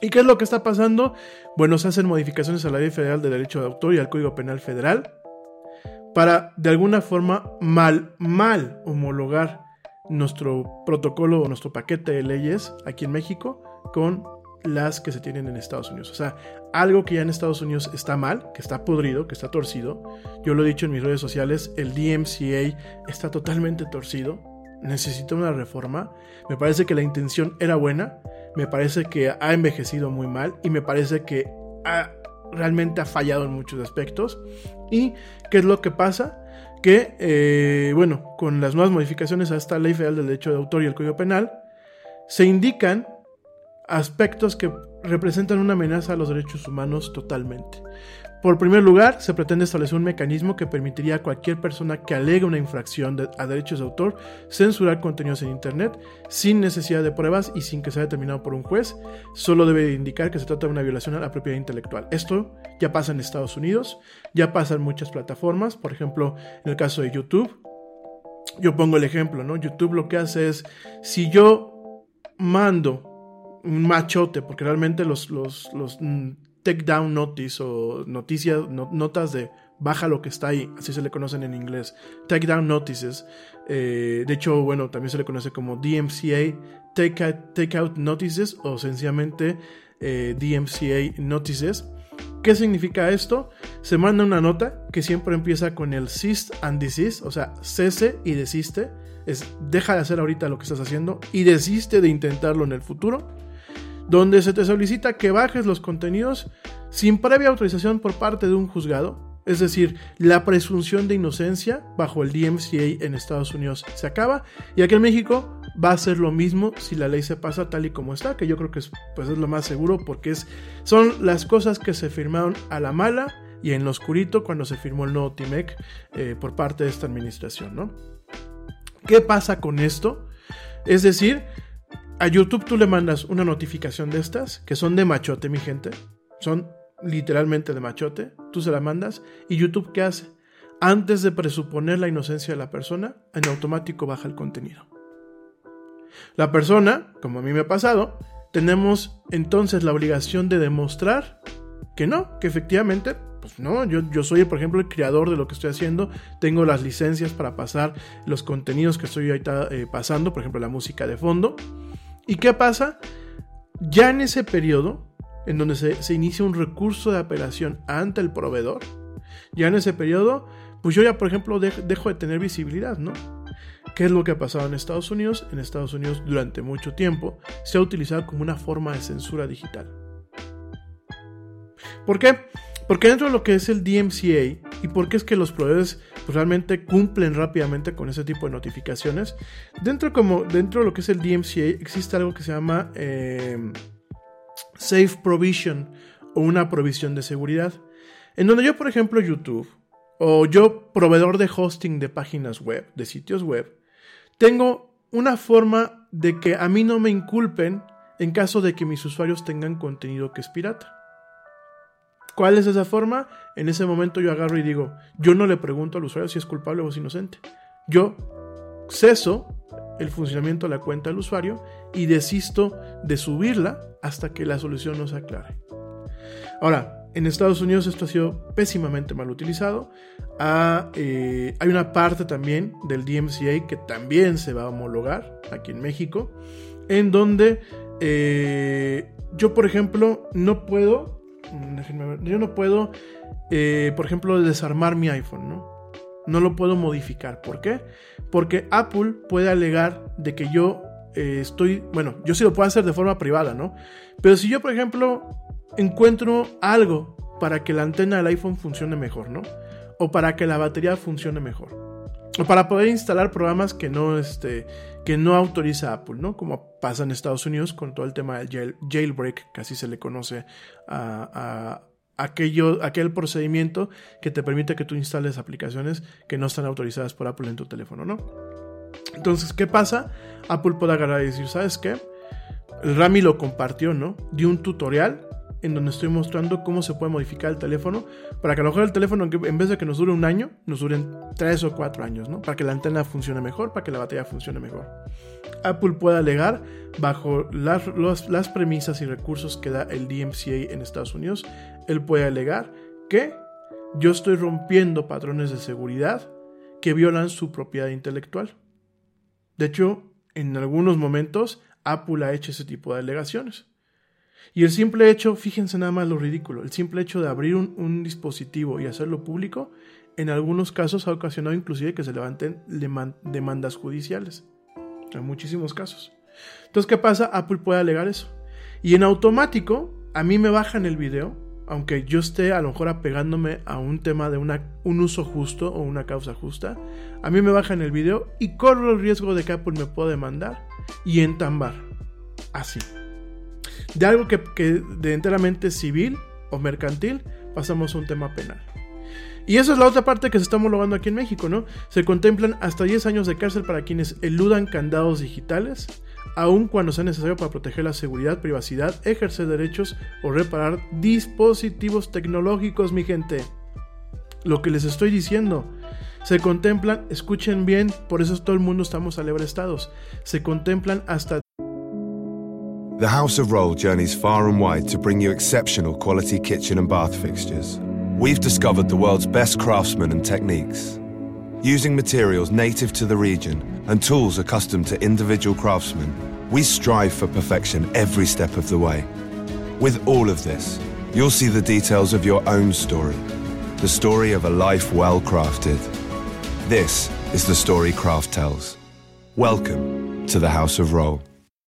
¿Y qué es lo que está pasando? Bueno, se hacen modificaciones a la Ley Federal de Derecho de Autor y al Código Penal Federal para de alguna forma mal, mal homologar nuestro protocolo o nuestro paquete de leyes aquí en México con las que se tienen en Estados Unidos. O sea, algo que ya en Estados Unidos está mal, que está podrido, que está torcido. Yo lo he dicho en mis redes sociales, el DMCA está totalmente torcido. Necesita una reforma. Me parece que la intención era buena. Me parece que ha envejecido muy mal. Y me parece que realmente ha fallado en muchos aspectos. ¿Y qué es lo que pasa? Que, eh, bueno, con las nuevas modificaciones a esta ley federal del derecho de autor y el código penal, se indican aspectos que representan una amenaza a los derechos humanos totalmente. Por primer lugar, se pretende establecer un mecanismo que permitiría a cualquier persona que alegue una infracción a derechos de autor censurar contenidos en Internet sin necesidad de pruebas y sin que sea determinado por un juez. Solo debe indicar que se trata de una violación a la propiedad intelectual. Esto ya pasa en Estados Unidos, ya pasa en muchas plataformas, por ejemplo, en el caso de YouTube. Yo pongo el ejemplo, ¿no? YouTube lo que hace es, si yo mando un machote, porque realmente los, los, los mm, take down notice o noticias, notas de baja lo que está ahí, así se le conocen en inglés, take down notices. Eh, de hecho, bueno, también se le conoce como DMCA, take out, take out notices o sencillamente eh, DMCA notices. ¿Qué significa esto? Se manda una nota que siempre empieza con el cease and desist, o sea, cese y desiste. Es deja de hacer ahorita lo que estás haciendo y desiste de intentarlo en el futuro. Donde se te solicita que bajes los contenidos sin previa autorización por parte de un juzgado es decir, la presunción de inocencia bajo el DMCA en Estados Unidos se acaba y aquí en México va a ser lo mismo si la ley se pasa tal y como está, que yo creo que es, pues es lo más seguro porque es, son las cosas que se firmaron a la mala y en lo oscurito cuando se firmó el nuevo TIMEC eh, por parte de esta administración, ¿no? ¿Qué pasa con esto? Es decir, a YouTube tú le mandas una notificación de estas, que son de machote, mi gente. Son literalmente de machote, tú se la mandas y YouTube ¿qué hace? Antes de presuponer la inocencia de la persona, en automático baja el contenido. La persona, como a mí me ha pasado, tenemos entonces la obligación de demostrar que no, que efectivamente, pues no, yo, yo soy, por ejemplo, el creador de lo que estoy haciendo, tengo las licencias para pasar los contenidos que estoy ahorita eh, pasando, por ejemplo, la música de fondo. ¿Y qué pasa? Ya en ese periodo, en donde se, inicia un recurso de apelación ante el proveedor, ya en ese periodo, pues yo ya, por ejemplo, dejo de tener visibilidad, ¿no? ¿Qué es lo que ha pasado en Estados Unidos? En Estados Unidos durante mucho tiempo se ha utilizado como una forma de censura digital. ¿Por qué? Porque dentro de lo que es el DMCA y porque es que los proveedores pues, realmente cumplen rápidamente con ese tipo de notificaciones, dentro, como, dentro de lo que es el DMCA existe algo que se llama eh, Safe Provision o una provisión de seguridad. En donde yo, por ejemplo, YouTube o yo, proveedor de hosting de páginas web, de sitios web, tengo una forma de que a mí no me inculpen en caso de que mis usuarios tengan contenido que es pirata. ¿Cuál es esa forma? En ese momento yo agarro y digo, yo no le pregunto al usuario si es culpable o es inocente. Yo ceso el funcionamiento de la cuenta del usuario y desisto de subirla hasta que la solución no se aclare. Ahora, en Estados Unidos esto ha sido pésimamente mal utilizado. Ah, eh, hay una parte también del DMCA que también se va a homologar aquí en México, en donde eh, yo, por ejemplo, no puedo, yo no puedo, eh, por ejemplo, desarmar mi iPhone, ¿no? No lo puedo modificar. ¿Por qué? Porque Apple puede alegar de que yo eh, estoy, bueno, yo sí lo puedo hacer de forma privada, ¿no? Pero si yo, por ejemplo, encuentro algo para que la antena del iPhone funcione mejor, ¿no? O para que la batería funcione mejor. O para poder instalar programas que no, este, que no autoriza Apple, ¿no? Como pasa en Estados Unidos con todo el tema del jailbreak, que así se le conoce a, aquel procedimiento que te permite que tú instales aplicaciones que no están autorizadas por Apple en tu teléfono, ¿no? Entonces, ¿qué pasa? Apple puede agarrar y decir, ¿sabes qué? El Rami lo compartió, ¿no? Dio un tutorial en donde estoy mostrando cómo se puede modificar el teléfono para que a lo mejor el teléfono, en vez de que nos dure un año, nos duren tres o cuatro años, ¿no? Para que la antena funcione mejor, para que la batería funcione mejor. Apple puede alegar, bajo las, las premisas y recursos que da el DMCA en Estados Unidos, él puede alegar que yo estoy rompiendo patrones de seguridad que violan su propiedad intelectual. De hecho, en algunos momentos Apple ha hecho ese tipo de alegaciones. Y el simple hecho, fíjense nada más lo ridículo, el simple hecho de abrir un, dispositivo y hacerlo público, en algunos casos ha ocasionado inclusive que se levanten demandas judiciales. En muchísimos casos. Entonces, ¿qué pasa? Apple puede alegar eso. Y en automático, a mí me bajan el video aunque yo esté a lo mejor apegándome a un tema de una, un uso justo o una causa justa, a mí me bajan el video y corro el riesgo de que Apple me pueda demandar y entambar. Así. De algo que, que de enteramente civil o mercantil pasamos a un tema penal. Y esa es la otra parte que se está homologando aquí en México, ¿no? Se contemplan hasta 10 años de cárcel para quienes eludan candados digitales, aun cuando sea necesario para proteger la seguridad, privacidad, ejercer derechos o reparar dispositivos tecnológicos, mi gente. Lo que les estoy diciendo. Se contemplan, escuchen bien, por eso todo el mundo estamos estados. Se contemplan hasta The House of Roll journeys far and wide to bring you exceptional quality kitchen and bath fixtures. We've discovered the world's best craftsmen and techniques. Using materials native to the region and tools accustomed to individual craftsmen, we strive for perfection every step of the way. With all of this, you'll see the details of your own story, the story of a life well crafted. This is the story Craft tells. Welcome to the House of Roll.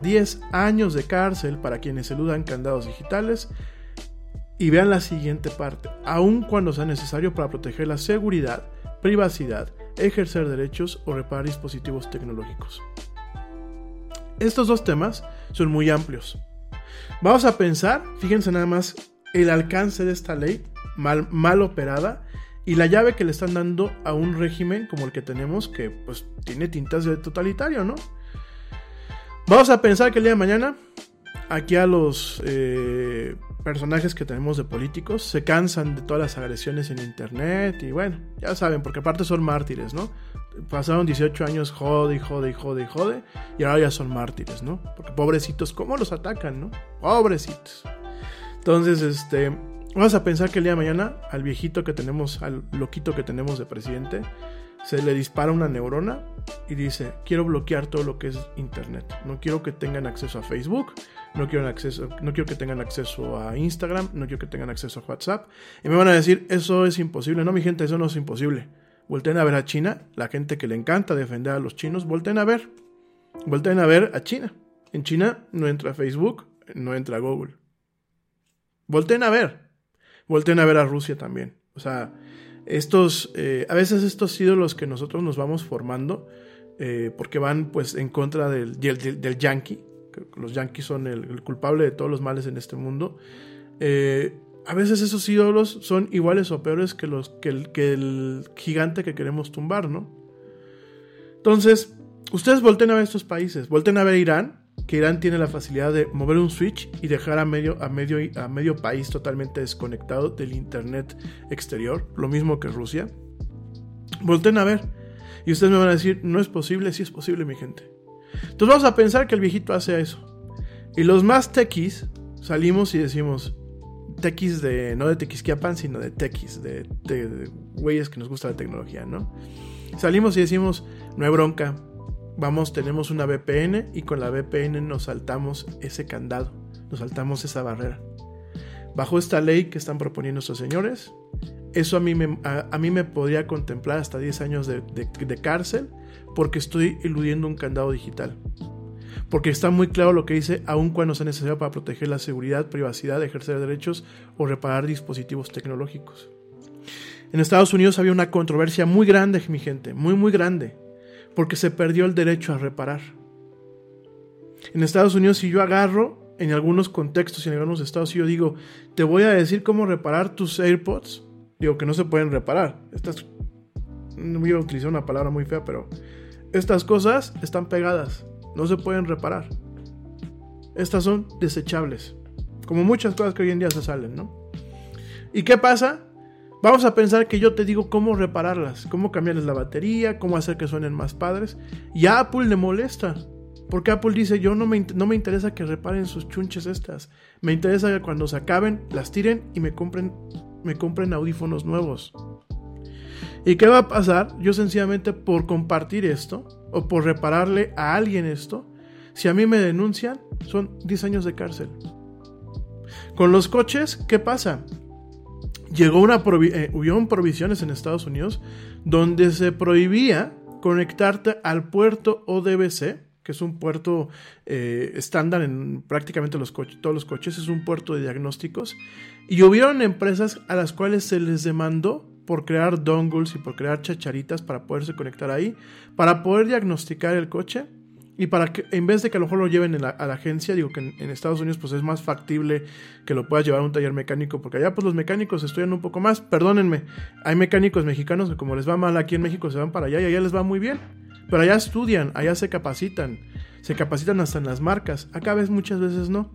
10 años de cárcel para quienes eludan candados digitales. Y vean la siguiente parte. Aun cuando sea necesario para proteger la seguridad, privacidad, ejercer derechos o reparar dispositivos tecnológicos. Estos dos temas son muy amplios. Vamos a pensar, fíjense nada más, el alcance de esta ley mal, mal operada y la llave que le están dando a un régimen como el que tenemos que pues tiene tintas de totalitario, ¿no? Vamos a pensar que el día de mañana, aquí a los eh, personajes que tenemos de políticos, se cansan de todas las agresiones en internet y bueno, ya saben, porque aparte son mártires, ¿no? Pasaron 18 años jode y jode y jode y jode y ahora ya son mártires, ¿no? Porque pobrecitos, ¿cómo los atacan, no? Pobrecitos. Entonces, este, vamos a pensar que el día de mañana al viejito que tenemos, al loquito que tenemos de presidente, se le dispara una neurona y dice, quiero bloquear todo lo que es Internet. No quiero que tengan acceso a Facebook, no quiero, acceso, no quiero que tengan acceso a Instagram, no quiero que tengan acceso a WhatsApp. Y me van a decir, eso es imposible. No, mi gente, eso no es imposible. Volten a ver a China, la gente que le encanta defender a los chinos, volten a ver. Volten a ver a China. En China no entra Facebook, no entra Google. Volten a ver. Volten a ver a Rusia también. O sea, estos, eh, a veces estos ídolos que nosotros nos vamos formando, eh, porque van pues en contra del, del, del yankee, los yankees son el, culpable de todos los males en este mundo, eh, a veces esos ídolos son iguales o peores que, los, que, el, que el gigante que queremos tumbar, ¿no? Entonces, ustedes volten a ver estos países, volten a ver Irán, que Irán tiene la facilidad de mover un switch y dejar a medio, a medio, a medio país totalmente desconectado del Internet exterior, lo mismo que Rusia. Volten a ver. Y ustedes me van a decir, no es posible, sí es posible, mi gente. Entonces vamos a pensar que el viejito hace eso. Y los más tequis salimos y decimos, tequis de, no de tequisquiapan, sino de tequis, de, de güeyes que nos gusta la tecnología, ¿no? Salimos y decimos, no hay bronca, vamos, tenemos una VPN y con la VPN nos saltamos ese candado, nos saltamos esa barrera. Bajo esta ley que están proponiendo estos señores, eso a mí me, a, mí me podría contemplar hasta 10 años de, de cárcel porque estoy eludiendo un candado digital. Porque está muy claro lo que dice, aun cuando sea necesario para proteger la seguridad, privacidad, ejercer derechos o reparar dispositivos tecnológicos. En Estados Unidos había una controversia muy grande, mi gente, muy, muy grande, porque se perdió el derecho a reparar. En Estados Unidos, si yo agarro, en algunos contextos y en algunos estados, si yo digo, te voy a decir cómo reparar tus AirPods, digo que no se pueden reparar. Estas, no voy a utilizar una palabra muy fea, pero estas cosas están pegadas, no se pueden reparar. Estas son desechables, como muchas cosas que hoy en día se salen, ¿no? ¿Y qué pasa? Vamos a pensar que yo te digo cómo repararlas, cómo cambiarles la batería, cómo hacer que suenen más padres. Y a Apple le molesta. Porque Apple dice, yo no me, no me interesa que reparen sus chunches estas. Me interesa que cuando se acaben, las tiren y me compren, me compren audífonos nuevos. ¿Y qué va a pasar? Yo sencillamente por compartir esto, o por repararle a alguien esto, si a mí me denuncian, son 10 años de cárcel. Con los coches, ¿qué pasa? Llegó una eh, hubieron provisiones en Estados Unidos donde se prohibía conectarte al puerto ODBC, que es un puerto eh, estándar en prácticamente todos los coches, es un puerto de diagnósticos, y hubieron empresas a las cuales se les demandó por crear dongles y por crear chacharitas para poderse conectar ahí, para poder diagnosticar el coche Y para que, en vez de que a lo mejor lo lleven la, a la agencia, digo que en, en, Estados Unidos pues es más factible que lo puedas llevar a un taller mecánico, porque allá pues los mecánicos estudian un poco más, perdónenme, hay mecánicos mexicanos que como les va mal aquí en México se van para allá y allá les va muy bien, pero allá estudian, allá se capacitan, se capacitan hasta en las marcas, acá ves muchas veces no.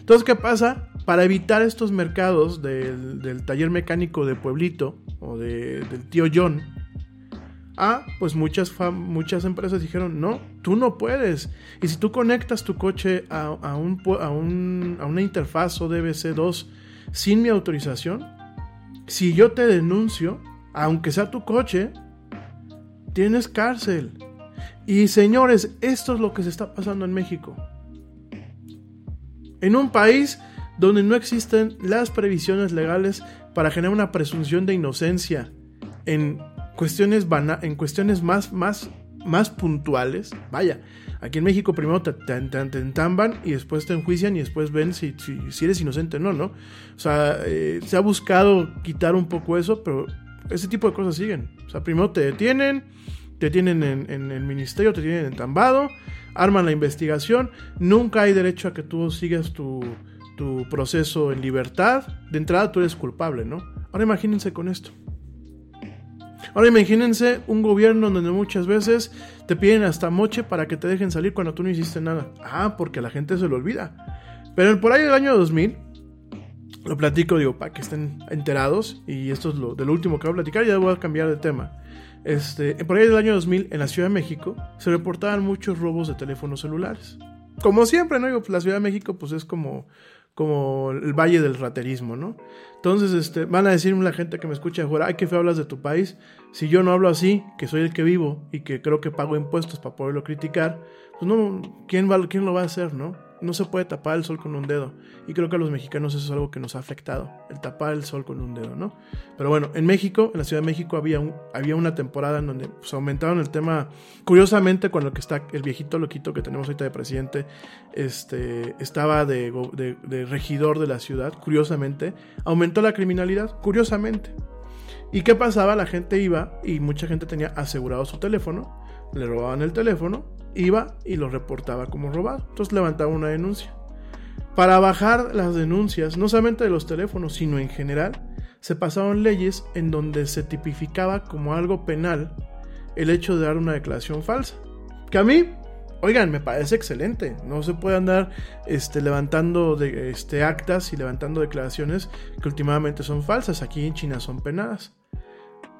Entonces, ¿qué pasa? Para evitar estos mercados del, del taller mecánico de Pueblito o de, del tío John, Ah, pues muchas, muchas empresas dijeron, no, tú no puedes. Y si tú conectas tu coche a, a, un, a, un, a una interfaz o DBC2 sin mi autorización, si yo te denuncio, aunque sea tu coche, tienes cárcel. Y señores, esto es lo que se está pasando en México. En un país donde no existen las previsiones legales para generar una presunción de inocencia en cuestiones, en cuestiones más, más, más puntuales. Vaya, aquí en México primero te, entamban y después te enjuician y después ven si, si, si eres inocente o no, ¿no? O sea, eh, se ha buscado quitar un poco eso, pero ese tipo de cosas siguen. O sea, primero te detienen, te tienen en, en el ministerio, te tienen entambado, arman la investigación, nunca hay derecho a que tú sigas tu, tu proceso en libertad. De entrada tú eres culpable, ¿no? Ahora imagínense con esto. Ahora imagínense un gobierno donde muchas veces te piden hasta moche para que te dejen salir cuando tú no hiciste nada. Ah, porque la gente se lo olvida. Pero por ahí del año 2000, lo platico, digo, para que estén enterados, y esto es lo, de lo último que voy a platicar, ya voy a cambiar de tema. Este, por ahí del año 2000, en la Ciudad de México, se reportaban muchos robos de teléfonos celulares. Como siempre, ¿no? Pues la Ciudad de México, pues es como como el valle del raterismo, ¿no? Entonces, este, van a decirme la gente que me escucha afuera, ay, qué feo hablas de tu país. Si yo no hablo así, que soy el que vivo y que creo que pago impuestos para poderlo criticar, pues no, ¿quién, va, quién lo va a hacer, no? No se puede tapar el sol con un dedo. Y creo que a los mexicanos eso es algo que nos ha afectado, el tapar el sol con un dedo, ¿no? Pero bueno, en México, en la Ciudad de México, había, un, había una temporada en donde pues, aumentaron el tema. Curiosamente, cuando el que está el viejito loquito que tenemos ahorita de presidente, este, estaba de, de regidor de la ciudad, curiosamente, aumentó la criminalidad, curiosamente. ¿Y qué pasaba? La gente iba y mucha gente tenía asegurado su teléfono, le robaban el teléfono, iba y lo reportaba como robado. Entonces levantaba una denuncia. Para bajar las denuncias, no solamente de los teléfonos, sino en general, se pasaron leyes en donde se tipificaba como algo penal el hecho de dar una declaración falsa. Que a mí, oigan, me parece excelente. No se puede andar este, levantando este, actas y levantando declaraciones que últimamente son falsas. Aquí en China son penadas.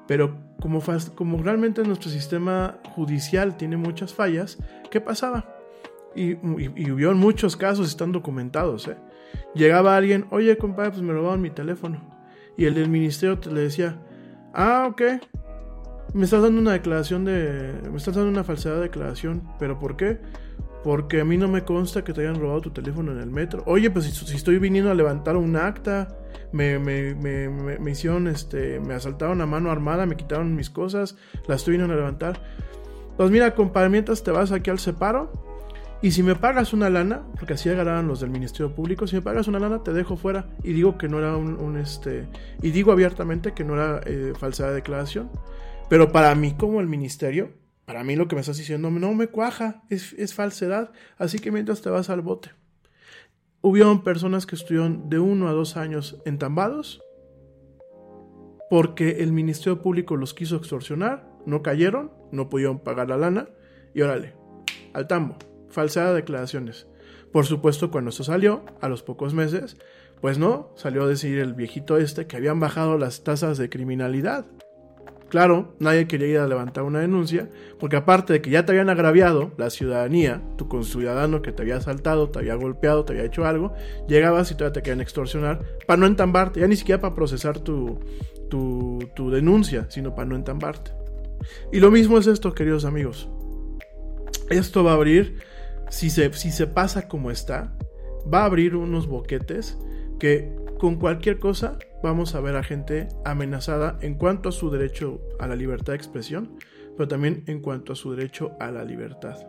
Pero como, como, realmente nuestro sistema judicial tiene muchas fallas, ¿qué pasaba? Y, y, y hubo muchos casos, están documentados. ¿eh? Llegaba alguien, oye compadre, pues me robaron mi teléfono. Y el del ministerio te le decía, ah, ok, me estás dando una declaración de... Me estás dando una falsedad de declaración, pero ¿por qué? Porque a mí no me consta que te hayan robado tu teléfono en el metro. Oye, pues si, si estoy viniendo a levantar un acta, me, me, me, me, hicieron, este, me asaltaron a mano armada, me quitaron mis cosas, las viniendo a levantar. Pues mira, compadre, mientras te vas aquí al separo, y si me pagas una lana, porque así agarraban los del Ministerio Público, si me pagas una lana te dejo fuera y digo que no era un, un este, y digo abiertamente que no era eh, falsa de declaración. Pero para mí como el ministerio, para mí lo que me estás diciendo no me cuaja, es, es falsedad, así que mientras te vas al bote. Hubieron personas que estuvieron de uno a dos años entambados porque el Ministerio Público los quiso extorsionar, no cayeron, no pudieron pagar la lana y órale, al tambo falsedad de declaraciones. Por supuesto, cuando esto salió, a los pocos meses, pues no, salió a decir el viejito este que habían bajado las tasas de criminalidad. Claro, nadie quería ir a levantar una denuncia, porque aparte de que ya te habían agraviado la ciudadanía, tu conciudadano que te había asaltado, te había golpeado, te había hecho algo, llegabas y todavía te querían extorsionar para no entambarte, ya ni siquiera para procesar tu, tu, tu denuncia, sino para no entambarte. Y lo mismo es esto, queridos amigos. Esto va a abrir si se, si se pasa como está, va a abrir unos boquetes que con cualquier cosa vamos a ver a gente amenazada en cuanto a su derecho a la libertad de expresión, pero también en cuanto a su derecho a la libertad.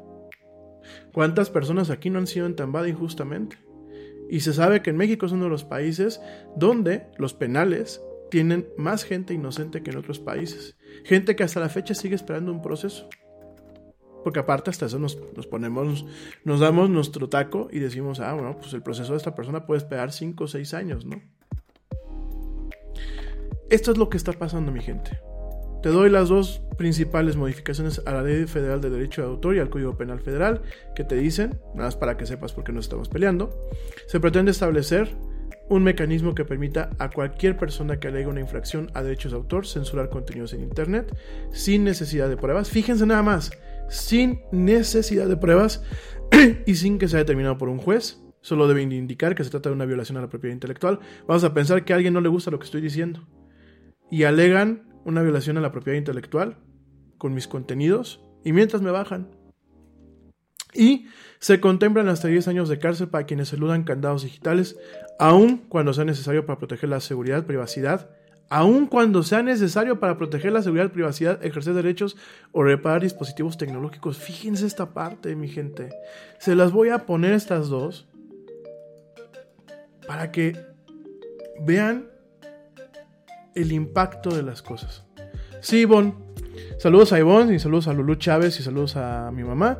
¿Cuántas personas aquí no han sido entambadas injustamente? Y se sabe que en México es uno de los países donde los penales tienen más gente inocente que en otros países. Gente que hasta la fecha sigue esperando un proceso. Porque aparte hasta eso nos, ponemos, nos damos nuestro taco y decimos, ah, bueno, pues el proceso de esta persona puede esperar 5 o 6 años, ¿no? Esto es lo que está pasando, mi gente. Te doy las dos principales modificaciones a la Ley Federal de Derecho de Autor y al Código Penal Federal que te dicen, nada más para que sepas por qué nos estamos peleando. Se pretende establecer un mecanismo que permita a cualquier persona que alegue una infracción a derechos de autor censurar contenidos en Internet sin necesidad de pruebas. Fíjense nada más, sin necesidad de pruebas y sin que sea determinado por un juez. Solo deben indicar que se trata de una violación a la propiedad intelectual. Vamos a pensar que a alguien no le gusta lo que estoy diciendo y alegan una violación a la propiedad intelectual con mis contenidos y mientras me bajan. Y se contemplan hasta 10 años de cárcel para quienes eludan candados digitales, aun cuando sea necesario para proteger la seguridad, privacidad, aun cuando sea necesario para proteger la seguridad, privacidad, ejercer derechos o reparar dispositivos tecnológicos. Fíjense esta parte, mi gente. Se las voy a poner estas dos para que vean el impacto de las cosas. Sí, Ivonne. Saludos a Ivonne y saludos a Lulu Chávez y saludos a mi mamá.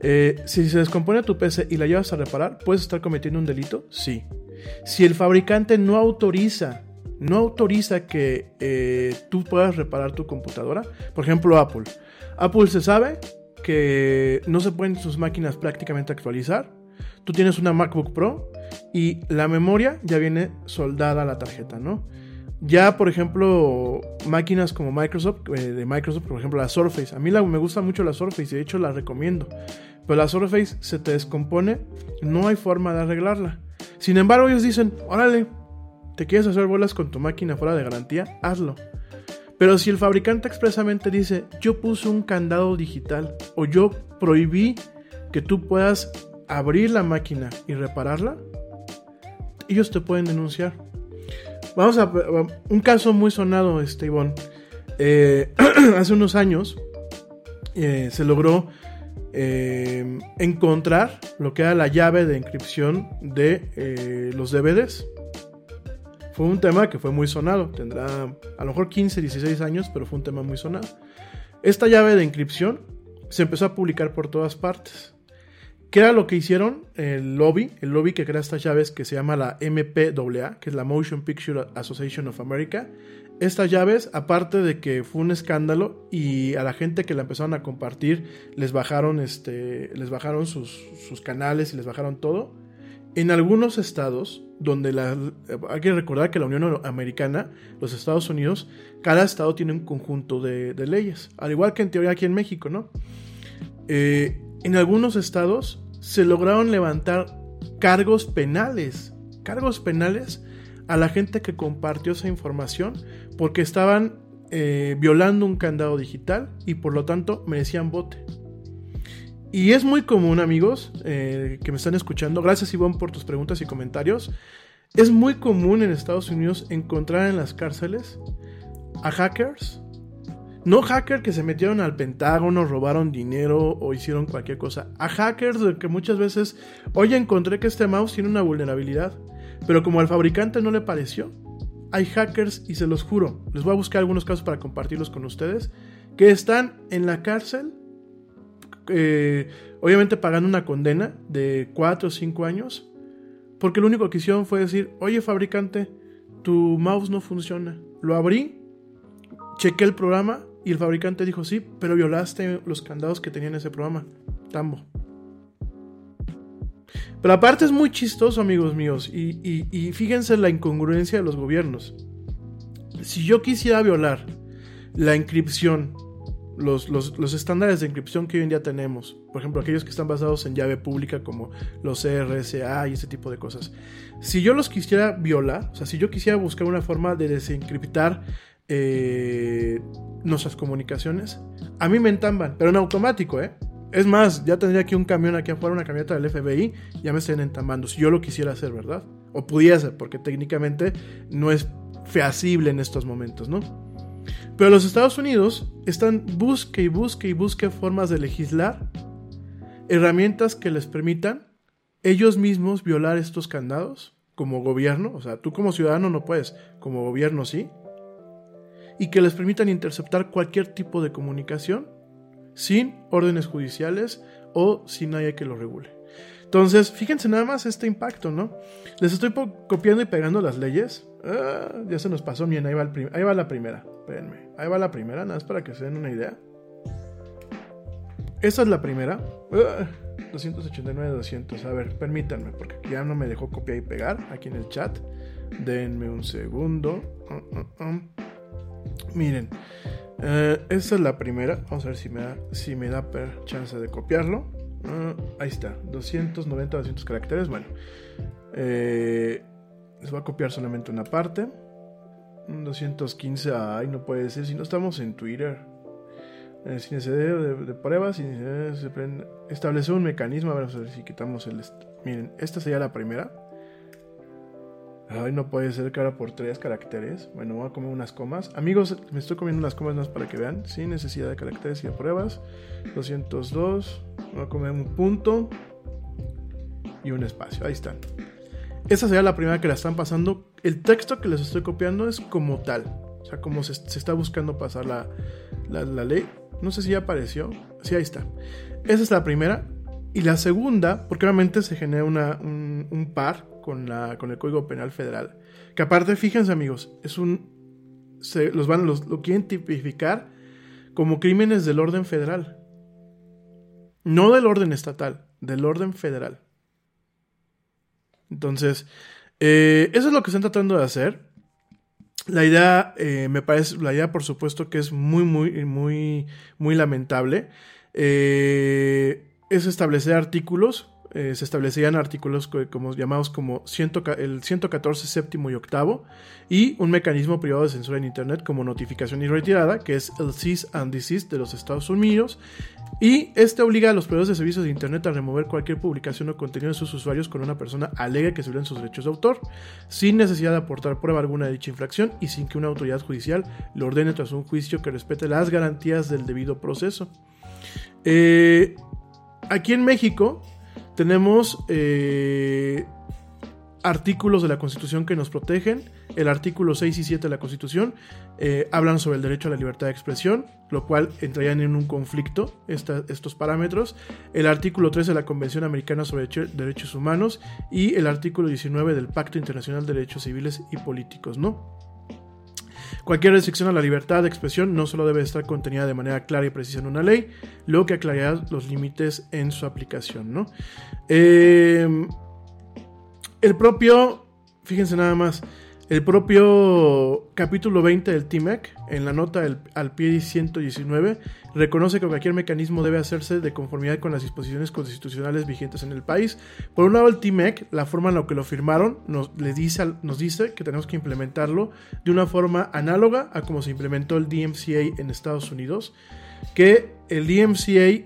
Eh, si se descompone tu PC y la llevas a reparar, ¿puedes estar cometiendo un delito? Sí. Si el fabricante no autoriza, no autoriza que eh, tú puedas reparar tu computadora, por ejemplo Apple. Apple se sabe que no se pueden sus máquinas prácticamente actualizar. Tú tienes una MacBook Pro y la memoria ya viene soldada a la tarjeta, ¿no? Ya, por ejemplo, máquinas como Microsoft, eh, de Microsoft, por ejemplo, la Surface. A mí me gusta mucho la Surface y de hecho la recomiendo. Pero la Surface se te descompone, no hay forma de arreglarla. Sin embargo, ellos dicen, órale, ¿te quieres hacer bolas con tu máquina fuera de garantía? Hazlo. Pero si el fabricante expresamente dice, yo puse un candado digital o yo prohibí que tú puedas abrir la máquina y repararla, ellos te pueden denunciar. Vamos a un caso muy sonado, este Ivonne. Eh, hace unos años eh, se logró eh, encontrar lo que era la llave de encripción de los DVDs. Fue un tema que fue muy sonado. Tendrá a lo mejor 15, 16 años, pero fue un tema muy sonado. Esta llave de encripción se empezó a publicar por todas partes. ¿Qué era lo que hicieron? El lobby, el lobby que crea estas llaves que se llama la MPAA, que es la Motion Picture Association of America. Estas llaves, aparte de que fue un escándalo y a la gente que la empezaron a compartir les bajaron, este, les bajaron sus, canales y les bajaron todo. En algunos estados, donde la, hay que recordar que la Unión Americana, los Estados Unidos, cada estado tiene un conjunto de, leyes, al igual que en teoría aquí en México, ¿no? Eh, en algunos estados se lograron levantar cargos penales, cargos penales a la gente que compartió esa información porque estaban eh, violando un candado digital y por lo tanto merecían bote. Y es muy común, amigos, eh, que me están escuchando, gracias Ivonne por tus preguntas y comentarios, es muy común en Estados Unidos encontrar en las cárceles a hackers no hackers que se metieron al Pentágono, robaron dinero o hicieron cualquier cosa. A hackers que muchas veces, oye, encontré que este mouse tiene una vulnerabilidad. Pero como al fabricante no le pareció, hay hackers, y se los juro, les voy a buscar algunos casos para compartirlos con ustedes, que están en la cárcel, eh, obviamente pagando una condena de 4 o 5 años, porque lo único que hicieron fue decir, oye fabricante, tu mouse no funciona. Lo abrí, chequé el programa y el fabricante dijo, sí, pero violaste los candados que tenía en ese programa. Tambo. Pero aparte es muy chistoso, amigos míos, y, fíjense la incongruencia de los gobiernos. Si yo quisiera violar la inscripción, los, los, estándares de inscripción que hoy en día tenemos, por ejemplo, aquellos que están basados en llave pública como los CRSA y ese tipo de cosas, si yo los quisiera violar, o sea, si yo quisiera buscar una forma de desencriptar eh, nuestras comunicaciones, a mí me entamban, pero en automático, ¿eh? Es más, ya tendría aquí un camión aquí afuera, una camioneta del FBI, ya me estén entambando, si yo lo quisiera hacer, ¿verdad? O pudiese, porque técnicamente no es feasible en estos momentos, ¿no? Pero los Estados Unidos están busque y busque y busque formas de legislar, herramientas que les permitan ellos mismos violar estos candados como gobierno, o sea, tú como ciudadano no puedes, como gobierno sí, y que les permitan interceptar cualquier tipo de comunicación sin órdenes judiciales o sin nadie que lo regule. Entonces, fíjense nada más este impacto, ¿no? Les estoy copiando y pegando las leyes. Ah, ya se nos pasó, bien, ahí va, ahí va la primera. Espérenme, ahí va la primera, nada más para que se den una idea. Esa es la primera. 289, ah, 200. A ver, permítanme, porque ya no me dejó copiar y pegar aquí en el chat. Denme un segundo. Uh, uh, uh. Miren, eh, esa es la primera. Vamos a ver si me da, si me da chance de copiarlo. ahí está, 290, 200 caracteres. Bueno, eh, les voy a copiar solamente una parte. 215, ay, no puede ser si no estamos en Twitter. Eh, sin de, de, pruebas, se establecer un mecanismo. A a ver si quitamos el. Miren, esta sería la primera. Ay, no puede ser que ahora por tres caracteres. Bueno, voy a comer unas comas. Amigos, me estoy comiendo unas comas más para que vean. Sin necesidad de caracteres y de pruebas. 202. Voy a comer un punto. Y un espacio. Ahí están. Esa sería la primera que la están pasando. El texto que les estoy copiando es como tal. O sea, como se, está buscando pasar la, ley. No sé si ya apareció. Sí, ahí está. Esa es la primera. Y la segunda, porque obviamente se genera una, un, un par con, la, con el Código Penal Federal. Que aparte, fíjense amigos, es un... Se, los van, los, lo quieren tipificar como crímenes del orden federal. No del orden estatal, del orden federal. Entonces, eh, eso es lo que están tratando de hacer. La idea, eh, me parece, la idea por supuesto que es muy, muy, muy, muy lamentable. Eh, es establecer artículos eh, se establecían artículos como, llamados como el 114 séptimo y octavo y un mecanismo privado de censura en Internet como notificación y retirada, que es el CIS and Desist de los Estados Unidos. Y este obliga a los proveedores de servicios de Internet a remover cualquier publicación o contenido de sus usuarios con una persona alegue que violen sus derechos de autor, sin necesidad de aportar prueba alguna de dicha infracción y sin que una autoridad judicial le ordene tras un juicio que respete las garantías del debido proceso. Eh, aquí en México, tenemos eh, artículos de la Constitución que nos protegen. El artículo 6 y 7 de la Constitución eh, hablan sobre el derecho a la libertad de expresión, lo cual entrarían en un conflicto estos parámetros. El artículo 13 de la Convención Americana sobre Derechos Humanos y el artículo 19 del Pacto Internacional de Derechos Civiles y Políticos, ¿no? Cualquier restricción a la libertad de expresión no solo debe estar contenida de manera clara y precisa en una ley, luego que aclarará los límites en su aplicación, ¿no? Eh, el propio, fíjense nada más, el propio capítulo 20 del TIMEC, en la nota al pie 119, reconoce que cualquier mecanismo debe hacerse de conformidad con las disposiciones constitucionales vigentes en el país. Por un lado, el TIMEC, la forma en la que lo firmaron, nos, dice, nos dice que tenemos que implementarlo de una forma análoga a como se implementó el DMCA en Estados Unidos, que el DMCA